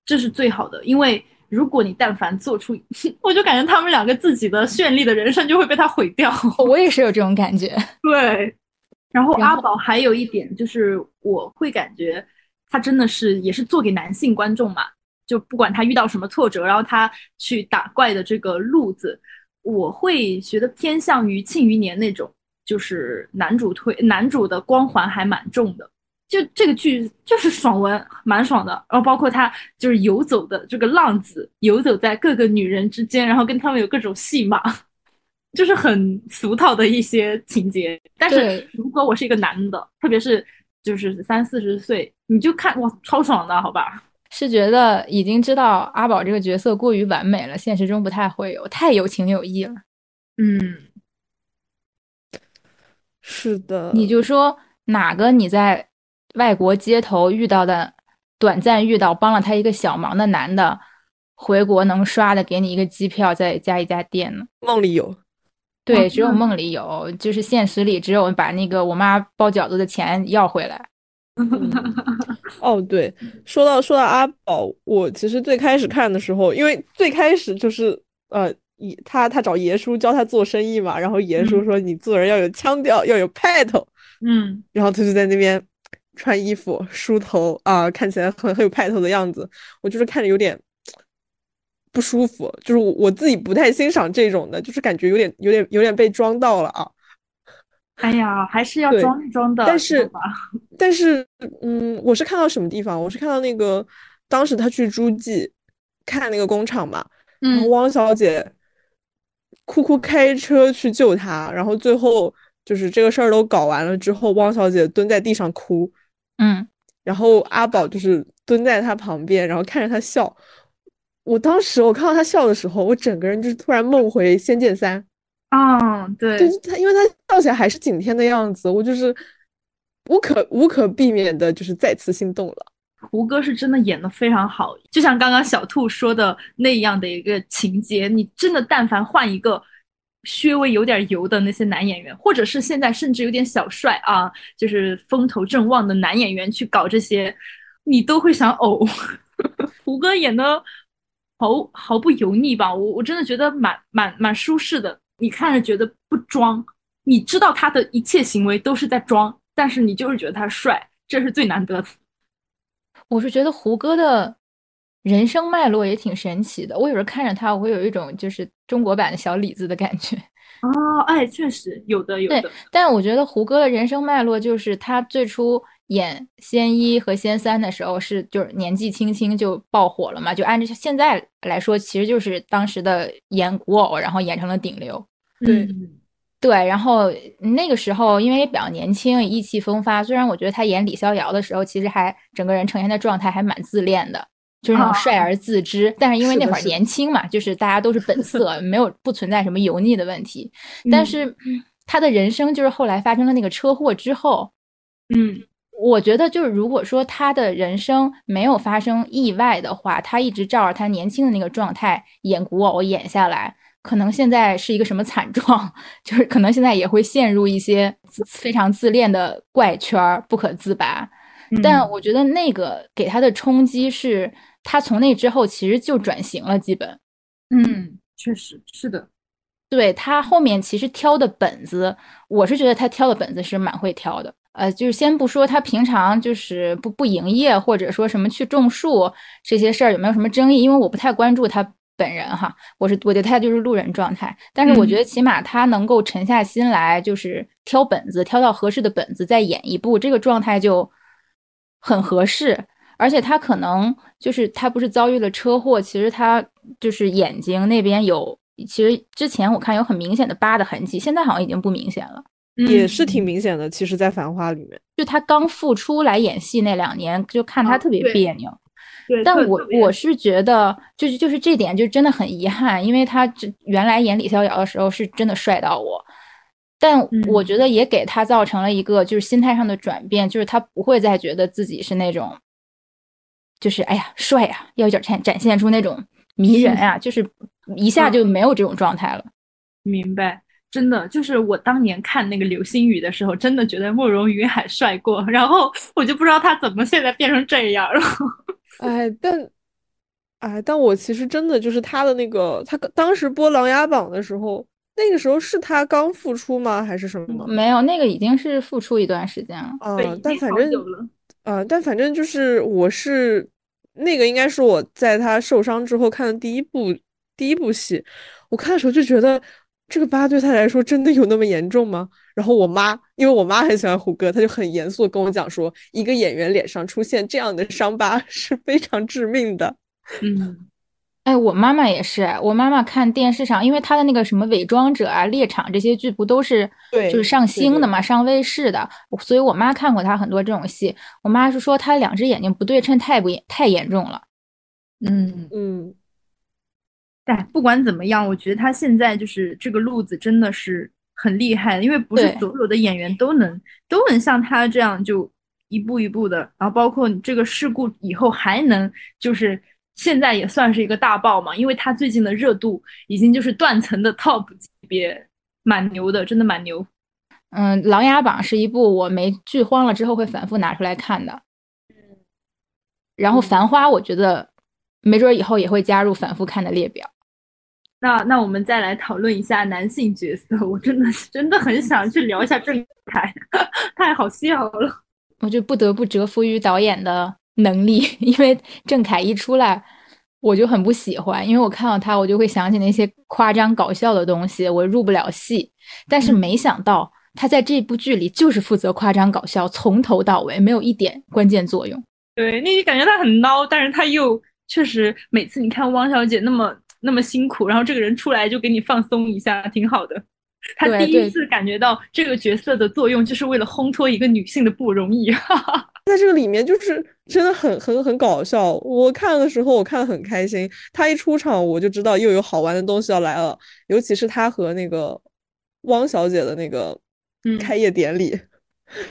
S3: 这是最好的，因为如果你但凡做出，[LAUGHS] 我就感觉他们两个自己的绚丽的人生就会被他毁掉。
S2: 我也是有这种感觉。
S3: 对，然后阿宝还有一点就是，我会感觉他真的是也是做给男性观众嘛，就不管他遇到什么挫折，然后他去打怪的这个路子，我会觉得偏向于庆余年那种，就是男主推男主的光环还蛮重的。就这个剧就是爽文，蛮爽的。然后包括他就是游走的这个浪子，游走在各个女人之间，然后跟他们有各种戏码，就是很俗套的一些情节。但是如果我是一个男的，特别是就是三四十岁，你就看哇，超爽的，好吧？
S2: 是觉得已经知道阿宝这个角色过于完美了，现实中不太会有，太有情有义了。
S3: 嗯，
S1: 是的。
S2: 你就说哪个你在。外国街头遇到的短暂遇到帮了他一个小忙的男的，回国能刷的给你一个机票，再加一家店呢？
S1: 梦里有，
S2: 对，只有梦里有，就是现实里只有把那个我妈包饺子的钱要回来。
S1: 哦，对，说到说到阿宝，我其实最开始看的时候，因为最开始就是呃，他他找爷叔教他做生意嘛，然后爷叔说你做人要有腔调，要有派头，
S3: 嗯，
S1: 然后他就在那边。穿衣服梳头啊，看起来很很有派头的样子，我就是看着有点不舒服，就是我我自己不太欣赏这种的，就是感觉有点有点有点被装到了啊。
S3: 哎呀，还是要装一装的。
S1: 但是但是，嗯，我是看到什么地方？我是看到那个当时他去诸暨看那个工厂嘛，然后汪小姐哭哭开车去救他，然后最后就是这个事儿都搞完了之后，汪小姐蹲在地上哭。
S2: 嗯，
S1: 然后阿宝就是蹲在他旁边，然后看着他笑。我当时我看到他笑的时候，我整个人就是突然梦回《仙剑三》。
S3: 啊，对，
S1: 就是他，因为他笑起来还是景天的样子，我就是无可无可避免的，就是再次心动了。
S3: 胡歌是真的演的非常好，就像刚刚小兔说的那样的一个情节，你真的但凡换一个。稍微有点油的那些男演员，或者是现在甚至有点小帅啊，就是风头正旺的男演员去搞这些，你都会想呕。[LAUGHS] 胡歌演的毫毫不油腻吧？我我真的觉得蛮蛮蛮舒适的，你看着觉得不装，你知道他的一切行为都是在装，但是你就是觉得他帅，这是最难得的。
S2: 我是觉得胡歌的。人生脉络也挺神奇的，我有时候看着他，我会有一种就是中国版的小李子的感觉。[LAUGHS]
S3: 哦，哎，确实有的有的。
S2: 但我觉得胡歌的人生脉络就是他最初演仙一和仙三的时候是就是年纪轻轻就爆火了嘛，就按照现在来说，其实就是当时的演古偶，然后演成了顶流。
S1: 对
S2: 对，然后那个时候因为比较年轻，意气风发。虽然我觉得他演李逍遥的时候，其实还整个人呈现的状态还蛮自恋的。就是那种帅而自知，但是因为那会儿年轻嘛，就是大家都是本色，没有不存在什么油腻的问题。但是他的人生就是后来发生了那个车祸之后，
S3: 嗯，
S2: 我觉得就是如果说他的人生没有发生意外的话，他一直照着他年轻的那个状态演古偶演下来，可能现在是一个什么惨状？[LAUGHS] 就是可能现在也会陷入一些非常自恋的怪圈，不可自拔。但我觉得那个给他的冲击是。他从那之后其实就转型了，基本，
S3: 嗯，确实是的。
S2: 对他后面其实挑的本子，我是觉得他挑的本子是蛮会挑的。呃，就是先不说他平常就是不不营业，或者说什么去种树这些事儿有没有什么争议，因为我不太关注他本人哈，我是我觉得他就是路人状态，但是我觉得起码他能够沉下心来，就是挑本子，挑到合适的本子再演一部，这个状态就很合适。而且他可能就是他不是遭遇了车祸，其实他就是眼睛那边有，其实之前我看有很明显的疤的痕迹，现在好像已经不明显了。
S1: 也是挺明显的。其实，在《繁花》里面，
S2: 就他刚复出来演戏那两年，就看他特别别扭。
S3: 对，
S2: 但我我是觉得，就是就是这点就真的很遗憾，因为他这原来演李逍遥的时候是真的帅到我。但我觉得也给他造成了一个就是心态上的转变，就是他不会再觉得自己是那种。就是哎呀，帅呀，要展展展现出那种迷人啊，就是一下就没有这种状态了。
S3: 明白，真的就是我当年看那个流星雨的时候，真的觉得慕容云海帅过，然后我就不知道他怎么现在变成这样了。[LAUGHS]
S1: 哎，但哎，但我其实真的就是他的那个，他当时播《琅琊榜》的时候，那个时候是他刚复出吗？还是什么？
S2: 没有，那个已经是复出一段时间了。
S1: 嗯，但反正。呃，但反正就是我是那个，应该是我在他受伤之后看的第一部第一部戏。我看的时候就觉得这个疤对他来说真的有那么严重吗？然后我妈，因为我妈很喜欢胡歌，她就很严肃的跟我讲说，一个演员脸上出现这样的伤疤是非常致命的。
S3: 嗯。
S2: 哎，我妈妈也是。我妈妈看电视上，因为她的那个什么《伪装者》啊、《猎场》这些剧不都是就是上星的嘛，上卫视的，所以我妈看过她很多这种戏。我妈是说她两只眼睛不对称太不严太严重了。
S3: 嗯
S1: 嗯。
S3: 但不管怎么样，我觉得她现在就是这个路子真的是很厉害，因为不是所有的演员都能都能像她这样就一步一步的，然后包括这个事故以后还能就是。现在也算是一个大爆嘛，因为他最近的热度已经就是断层的 top 级别，蛮牛的，真的蛮牛。
S2: 嗯，《琅琊榜》是一部我没剧荒了之后会反复拿出来看的。嗯然后《繁花》，我觉得没准以后也会加入反复看的列表。
S3: 那那我们再来讨论一下男性角色，我真的 [LAUGHS] 真的很想去聊一下郑恺，[LAUGHS] 太好笑了。
S2: 我就不得不折服于导演的。能力，[LAUGHS] 因为郑恺一出来，我就很不喜欢，因为我看到他，我就会想起那些夸张搞笑的东西，我入不了戏。但是没想到他在这部剧里就是负责夸张搞笑，从头到尾没有一点关键作用。
S3: 对，那你感觉他很孬，但是他又确实每次你看汪小姐那么那么辛苦，然后这个人出来就给你放松一下，挺好的。他第一次感觉到这个角色的作用，就是为了烘托一个女性的不容易。[LAUGHS]
S1: 在这个里面，就是真的很很很搞笑。我看的时候，我看的很开心。他一出场，我就知道又有好玩的东西要来了。尤其是他和那个汪小姐的那个开业典礼，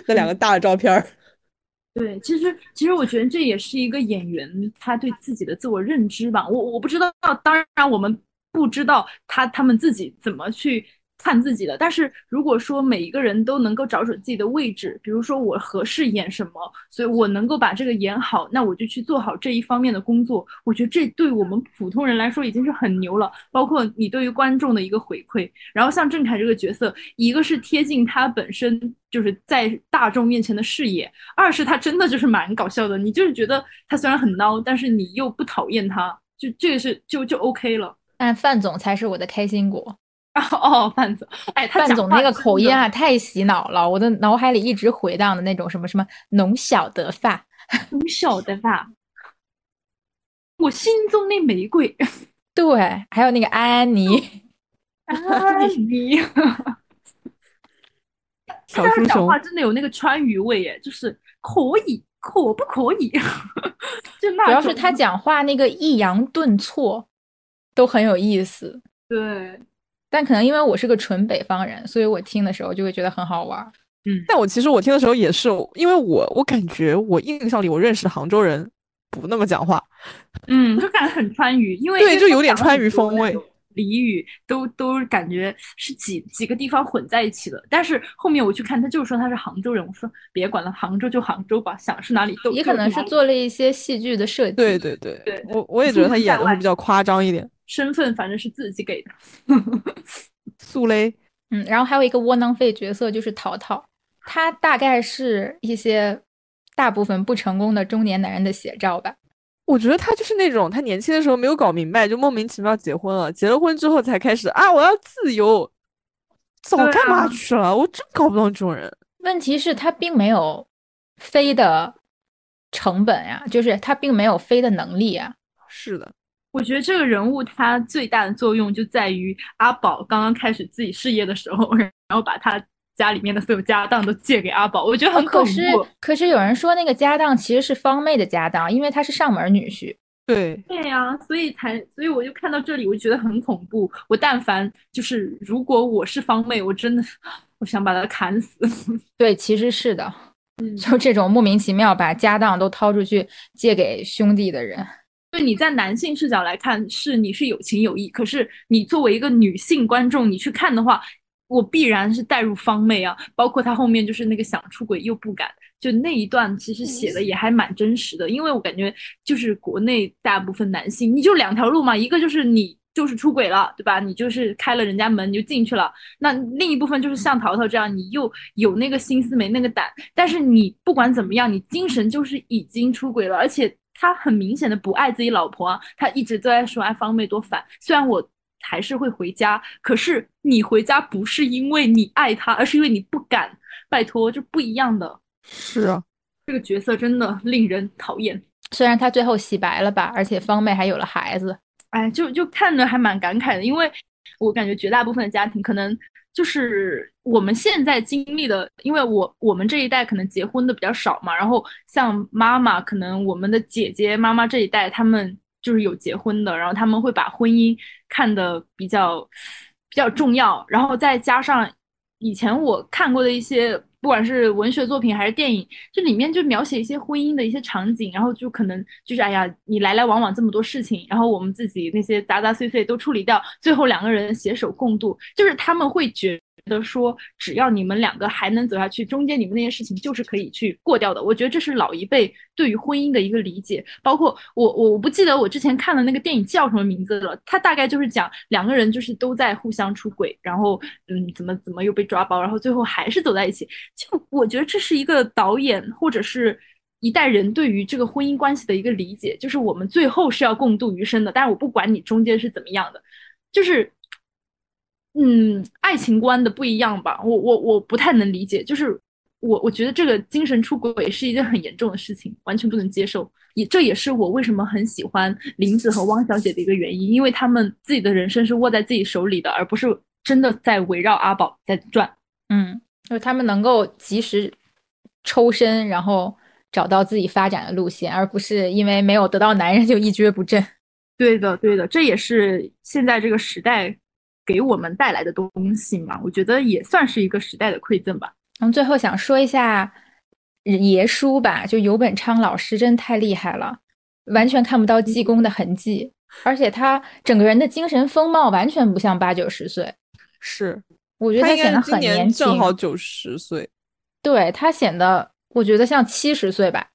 S1: 那两个大的照片儿。[LAUGHS]
S3: 对，其实其实我觉得这也是一个演员他对自己的自我认知吧。我我不知道，当然我们不知道他他们自己怎么去。看自己的，但是如果说每一个人都能够找准自己的位置，比如说我合适演什么，所以我能够把这个演好，那我就去做好这一方面的工作。我觉得这对我们普通人来说已经是很牛了。包括你对于观众的一个回馈，然后像郑恺这个角色，一个是贴近他本身就是在大众面前的视野，二是他真的就是蛮搞笑的。你就是觉得他虽然很孬，但是你又不讨厌他，就这个是就就 OK 了。
S2: 但范总才是我的开心果。
S3: 哦，范总，[LAUGHS] 哎，
S2: 范总那个口音啊，太洗脑了，我的脑海里一直回荡的那种什么什么浓小的发，
S3: 浓小的发，我心中的玫瑰，
S2: 对，还有那个安妮，[LAUGHS]
S3: 安妮，[LAUGHS]
S1: 小猪熊
S3: 讲话真的有那个川渝味，耶，就是可以，可不可以？就那
S2: 主要是他讲话那个抑扬顿挫都很有意思，
S3: 对。
S2: 但可能因为我是个纯北方人，所以我听的时候就会觉得很好玩。
S3: 嗯，
S1: 但我其实我听的时候也是，因为我我感觉我印象里我认识的杭州人不那么讲话。
S3: 嗯，[LAUGHS] 就感觉很川渝，因为
S1: 对，就有点川渝风味。
S3: 俚语都都感觉是几几个地方混在一起的。但是后面我去看，他就是说他是杭州人。我说别管了，杭州就杭州吧，想是哪里都。
S2: 也可能是做了一些戏剧的设计。
S1: 对对对对，我我也觉得他演的会比较夸张一点。
S3: 身份反正是自己给的，[LAUGHS]
S1: 素嘞。
S2: 嗯，然后还有一个窝囊废角色就是淘淘。他大概是一些大部分不成功的中年男人的写照吧。
S1: 我觉得他就是那种，他年轻的时候没有搞明白，就莫名其妙结婚了，结了婚之后才开始啊，我要自由，早干嘛
S3: 啊
S1: 去了？我真搞不懂这种人。
S2: 问题是，他并没有飞的成本呀，就是他并没有飞的能力呀。
S1: 是的，
S3: 我觉得这个人物他最大的作用就在于阿宝刚刚开始自己事业的时候，然后把他家里面的所有家当都借给阿宝，我觉得很恐怖。
S2: 可是，可是有人说那个家当其实是方妹的家当，因为她是上门女婿。
S1: 对，
S3: 对呀、所以才，所以我就看到这里，我就觉得很恐怖。我但凡就是，如果我是方妹，我真的，我想把他砍死。[LAUGHS]
S2: 对，其实是的，
S3: 嗯，
S2: 就这种莫名其妙把家当都掏出去借给兄弟的人。
S3: 对你在男性视角来看，是你是有情有义，可是你作为一个女性观众，你去看的话，我必然是带入方妹啊。包括她后面就是那个想出轨又不敢，就那一段其实写的也还蛮真实的，因为我感觉就是国内大部分男性，你就两条路嘛，一个就是你。就是出轨了，对吧？你就是开了人家门，你就进去了。那另一部分就是像淘淘这样，你又有那个心思没那个胆，但是你不管怎么样，你精神就是已经出轨了，而且他很明显的不爱自己老婆啊，他一直都在说哎方妹多烦。虽然我还是会回家，可是你回家不是因为你爱他，而是因为你不敢。拜托，就不一样的。
S1: 是啊，
S3: 这个角色真的令人讨厌。
S2: 虽然他最后洗白了吧，而且方妹还有了孩子。
S3: 哎，就就看着还蛮感慨的，因为我感觉绝大部分的家庭可能就是我们现在经历的，因为我我们这一代可能结婚的比较少嘛，然后像妈妈，可能我们的姐姐妈妈这一代，他们就是有结婚的，然后他们会把婚姻看得比较比较重要，然后再加上以前我看过的一些。不管是文学作品还是电影，这里面就描写一些婚姻的一些场景，然后就可能就是哎呀，你来来往往这么多事情，然后我们自己那些杂杂碎碎都处理掉，最后两个人携手共度，就是他们会觉得说，只要你们两个还能走下去，中间你们那些事情就是可以去过掉的。我觉得这是老一辈对于婚姻的一个理解，包括我我我不记得我之前看的那个电影叫什么名字了，它大概就是讲两个人就是都在互相出轨，然后嗯怎么怎么又被抓包，然后最后还是走在一起。就我觉得这是一个导演或者是一代人对于这个婚姻关系的一个理解，就是我们最后是要共度余生的，但是我不管你中间是怎么样的，就是嗯爱情观的不一样吧，我我我不太能理解，就是我我觉得这个精神出轨是一件很严重的事情，完全不能接受，也这也是我为什么很喜欢林子和汪小姐的一个原因，因为他们自己的人生是握在自己手里的，而不是真的在围绕阿宝在转。
S2: 嗯。就是他们能够及时抽身，然后找到自己发展的路线，而不是因为没有得到男人就一蹶不振。
S3: 对的，对的，这也是现在这个时代给我们带来的东西嘛。我觉得也算是一个时代的馈赠吧。
S2: 嗯，最后想说一下爷叔吧，就游本昌老师真太厉害了，完全看不到济公的痕迹，而且他整个人的精神风貌完全不像八九十岁。
S1: 是。
S2: 我觉得
S1: 他
S2: 显得很年轻，
S1: 正好九十岁。
S2: 对他显得，我觉得像七十岁吧。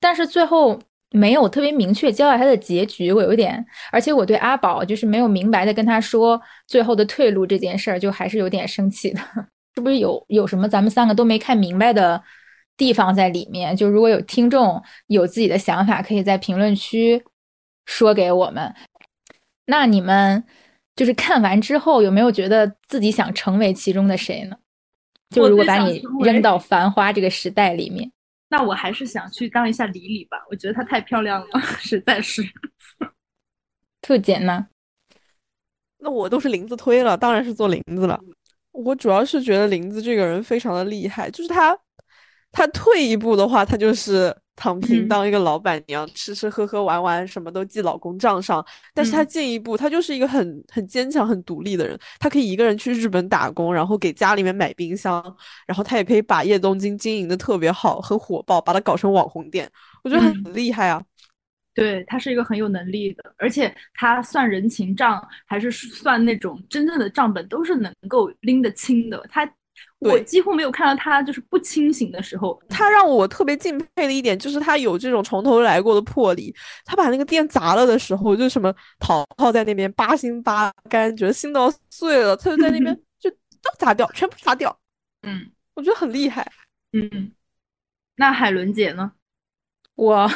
S2: 但是最后没有特别明确交代他的结局，我有一点，而且我对阿宝就是没有明白的跟他说最后的退路这件事儿，就还是有点生气的。[LAUGHS] 是不是有有什么咱们三个都没看明白的地方在里面？就如果有听众有自己的想法，可以在评论区说给我们。那你们。就是看完之后，有没有觉得自己想成为其中的谁呢？就如果把你扔到繁花这个时代里面，
S3: 那我还是想去当一下李李吧。我觉得她太漂亮了，[LAUGHS] 实在是。
S2: 兔姐呢？
S1: 那我都是林子推了，当然是做林子了。我主要是觉得林子这个人非常的厉害，就是他，他退一步的话，他就是。躺平当一个老板娘，嗯、吃吃喝喝玩玩，什么都记老公账上。但是她进一步，她就是一个很很坚强、很独立的人。她可以一个人去日本打工，然后给家里面买冰箱，然后她也可以把叶东京经营的特别好，很火爆，把它搞成网红店。我觉得很厉害啊。
S3: 嗯、对他是一个很有能力的，而且他算人情账还是算那种真正的账本，都是能够拎得清的。他。我几乎没有看到他就是不清醒的时候。
S1: 他让我特别敬佩的一点就是他有这种从头来过的魄力。他把那个店砸了的时候，就什么淘淘在那边八心八肝，觉得心都要碎了，他就在那边 [LAUGHS] 就都砸掉，全部砸掉。
S3: 嗯，
S1: 我觉得很厉害。
S3: 嗯，那海伦姐呢？
S2: 我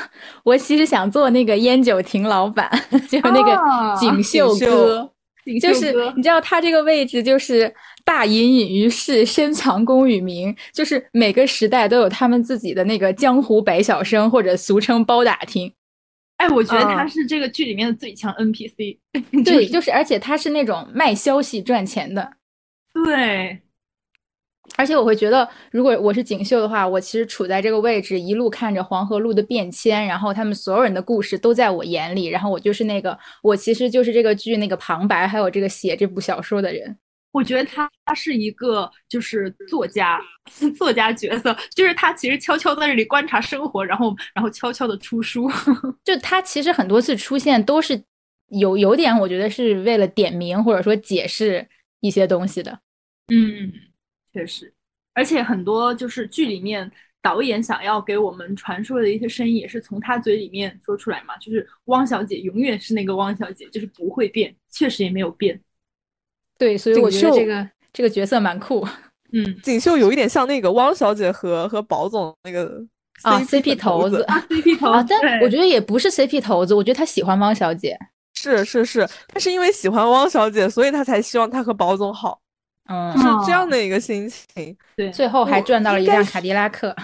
S2: 我其实想做那个烟酒亭老板，[LAUGHS] 就那个
S3: 啊
S2: 锦绣
S1: 锦绣
S2: 哥，
S3: 锦
S2: 就是你知道他这个位置就是大隐隐于市，深藏功与名，就是每个时代都有他们自己的那个江湖百晓生，或者俗称包打听。
S3: 哎，我觉得他
S1: 嗯
S3: 是这个剧里面的最强 NPC。[LAUGHS]
S2: 对，就是而且他是那种卖消息赚钱的。
S3: 对，
S2: 而且我会觉得，如果我是锦绣的话，我其实处在这个位置，一路看着黄河路的变迁，然后他们所有人的故事都在我眼里，然后我就是那个，我其实就是这个剧那个旁白，还有这个写这部小说的人。
S3: 我觉得他他是一个就是作家，[LAUGHS] 作家角色，就是他其实悄悄在这里观察生活，然后然后悄悄的出书。[LAUGHS]
S2: 就他其实很多次出现都是有有点，我觉得是为了点名或者说解释一些东西的。
S3: 嗯，确实，而且很多就是剧里面导演想要给我们传输的一些声音，也是从他嘴里面说出来嘛。就是汪小姐永远是那个汪小姐，就是不会变，确实也没有变。
S2: 对，所以我觉得这个这个角色蛮酷 [LAUGHS]
S3: 嗯，
S1: 锦绣有一点像那个汪小姐和和宝总那个
S2: 啊 CP，CP 头
S1: 头
S2: 子
S3: 啊，CP [LAUGHS] 头
S2: 啊，但我觉得也不是 CP 头子，我觉得他喜欢汪小姐。
S1: 是是是，他是因为喜欢汪小姐，所以他才希望她和宝总好，
S2: 嗯，
S1: 是这
S3: 哦
S1: 样的一个心情。
S3: 对，
S2: 最后还赚到了一辆卡迪拉克。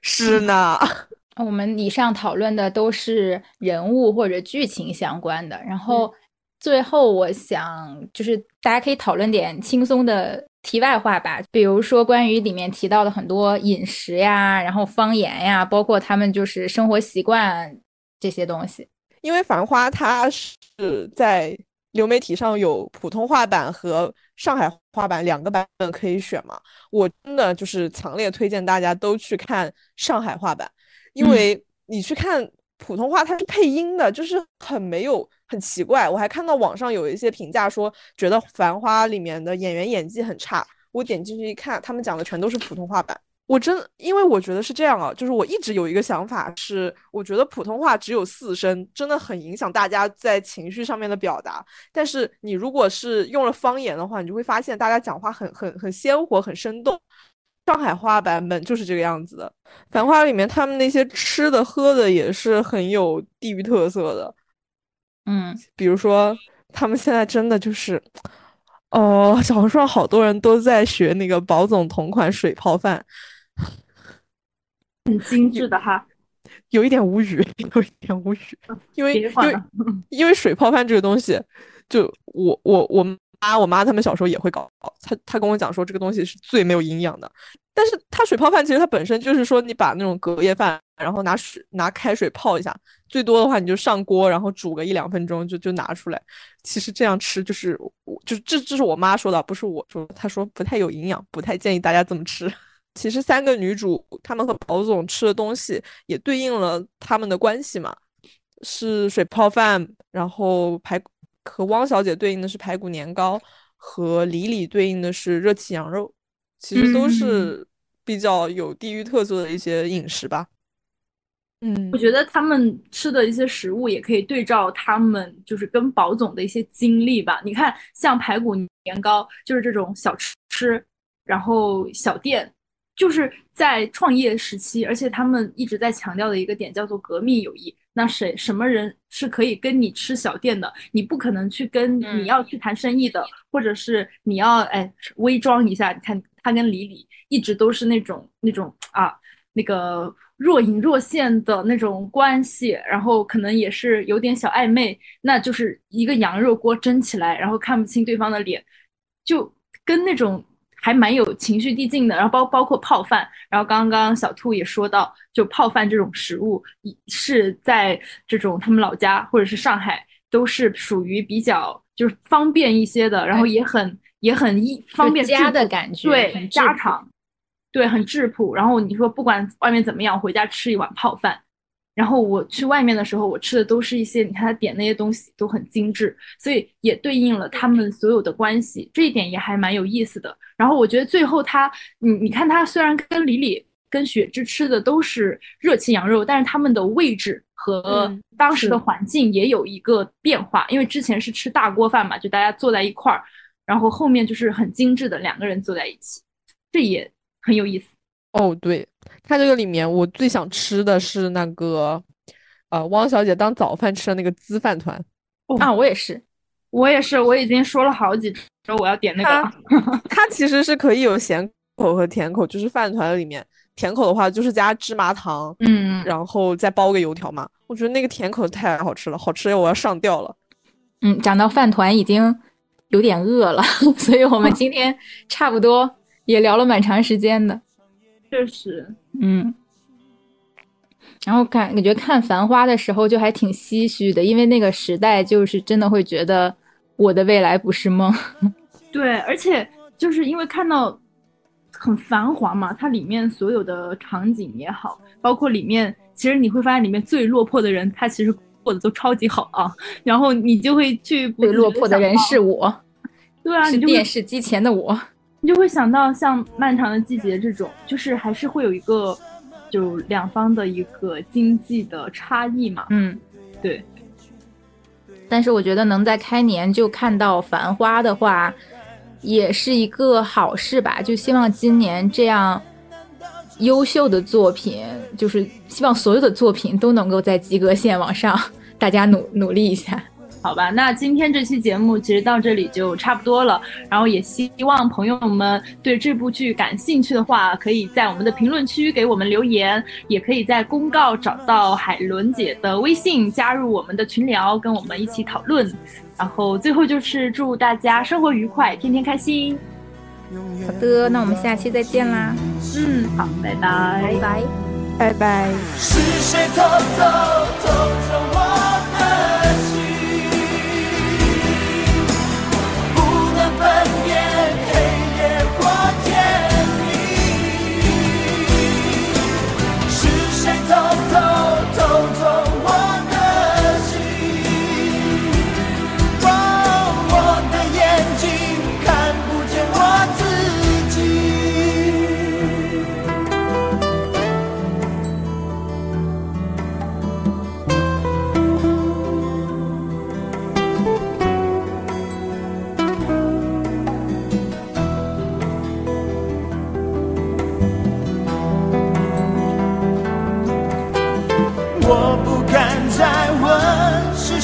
S1: 是呢，[LAUGHS]
S2: 我们以上讨论的都是人物或者剧情相关的，然后最后我想就是大家可以讨论点轻松的题外话吧，比如说关于里面提到的很多饮食呀，然后方言呀，包括他们就是生活习惯这些东西。
S1: 因为《繁花》它是在流媒体上有普通话版和上海话版两个版本可以选嘛，我真的就是强烈推荐大家都去看上海话版，因
S3: 嗯
S1: 为你去看普通话它是配音的，就是很没有很奇怪。我还看到网上有一些评价说，觉得《繁花》里面的演员演技很差。我点进去一看，他们讲的全都是普通话版。我真，因为我觉得是这样啊，就是我一直有一个想法是，我觉得普通话只有四声，真的很影响大家在情绪上面的表达。但是你如果是用了方言的话，你就会发现大家讲话很很很鲜活，很生动。上海话版本就是这个样子的，《繁花》里面他们那些吃的喝的也是很有地域特色的，
S2: 嗯，
S1: 比如说他们现在真的就是，哦，小红书上好多人都在学那个宝总同款水泡饭，
S3: 很精致的哈。
S1: 有一点无语，[LAUGHS] 有一点无语，因为因为因为水泡饭这个东西，就我我我妈我妈他们小时候也会搞，她她跟我讲说这个东西是最没有营养的，但是它水泡饭其实它本身就是说你把那种隔夜饭，然后拿水拿开水泡一下，最多的话你就上锅，然后煮个一两分钟就就拿出来，其实这样吃就是我就是这这是我妈说的，不是我说的，她说不太有营养，不太建议大家这么吃。其实三个女主她们和宝总吃的东西也对应了他们的关系嘛，是水泡饭，然后排和汪小姐对应的是排骨年糕，和李李对应的是热气羊肉，其实都
S3: 嗯
S1: 是比较有地域特色的一些饮食吧。嗯
S3: 我觉得他们吃的一些食物也可以对照他们就是跟宝总的一些经历吧。你看，像排骨年糕，就是这种小吃，然后小店，就是在创业时期，而且他们一直在强调的一个点叫做革命友谊。那谁什么人是可以跟你吃小店的？你不可能去跟
S2: 嗯
S3: 你要去谈生意的，或者是你要哎伪装一下。你看他跟李李一直都是那种那种啊那个若隐若现的那种关系，然后可能也是有点小暧昧，那就是一个羊肉锅蒸起来，然后看不清对方的脸，就跟那种还蛮有情绪递进的。然后包包括泡饭，然后刚刚小兔也说到，就泡饭这种食物一是在这种他们老家或者是上海都是属于比较就是方便一些的，然后也很也很易方便
S2: 家的感觉，
S3: 对
S2: 很
S3: 家常。对，很质朴。然后你说不管外面怎么样，回家吃一碗泡饭。然后我去外面的时候，我吃的都是一些，你看他点那些东西都很精致，所以也对应了他们所有的关系，这一点也还蛮有意思的。然后我觉得最后他，你你看他虽然跟李李跟雪芝吃的都是热气羊肉，但是他们的位置和
S1: 嗯
S3: 当时的环境也有一个变化，因为之前是吃大锅饭嘛，就大家坐在一块儿，然后后面就是很精致的两个人坐在一起，这也很有意思。
S5: 哦，对，它这个里面我最想吃的是那个，呃，汪小姐当早饭吃的那个滋饭团。
S2: 啊，我也是，
S3: 我也是，我已经说了好几次我要点那个了。[LAUGHS]
S5: 它其实是可以有咸口和甜口，就是饭团里面甜口的话就是加芝麻糖，
S2: 嗯，
S5: 然后再包个油条嘛。我觉得那个甜口太好吃了，好吃的我要上吊了。
S2: 嗯，讲到饭团已经有点饿了，[LAUGHS] 所以我们今天差不多也聊了蛮长时间的。
S3: 确实，
S2: 嗯，然后感感觉看《繁花》的时候就还挺唏嘘的，因为那个时代就是真的会觉得我的未来不是梦。[LAUGHS]
S3: 对，而且就是因为看到很繁华嘛，它里面所有的场景也好，包括里面，其实你会发现里面最落魄的人，他其实过得都超级好啊。然后你就会去
S2: 最落魄的人是我，
S3: 对啊，
S2: 是电视机前的我。
S3: 你就会想到像《漫长的季节》这种，就是还是会有一个，就两方的一个经济的差异嘛。
S2: 嗯，
S3: 对。
S2: 但是我觉得能在开年就看到《繁花》的话，也是一个好事吧。就希望今年这样优秀的作品，就是希望所有的作品都能够在及格线往上，大家努努力一下。
S3: 好吧，那今天这期节目其实到这里就差不多了。然后也希望朋友们对这部剧感兴趣的话，可以在我们的评论区给我们留言，也可以在公告找到海伦姐的微信，加入我们的群聊，跟我们一起讨论。然后最后就是祝大家生活愉快，天天开心。
S2: 好的，那我们下期再见啦。
S3: 嗯，好，拜拜，
S2: 拜拜，
S5: 拜拜。是谁偷偷偷走我的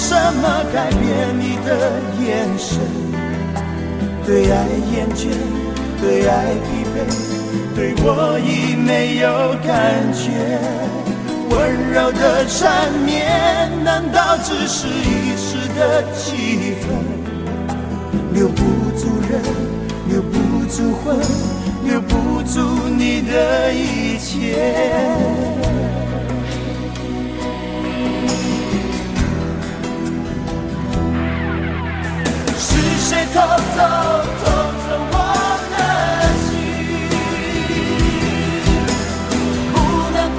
S5: 心？改变你的眼神，对爱厌倦，对爱疲惫，对我已没有感觉。温柔的缠绵，难道只是一时的气氛？留不住人，留不住魂，留不住你的一切。偷偷偷走我的心不能分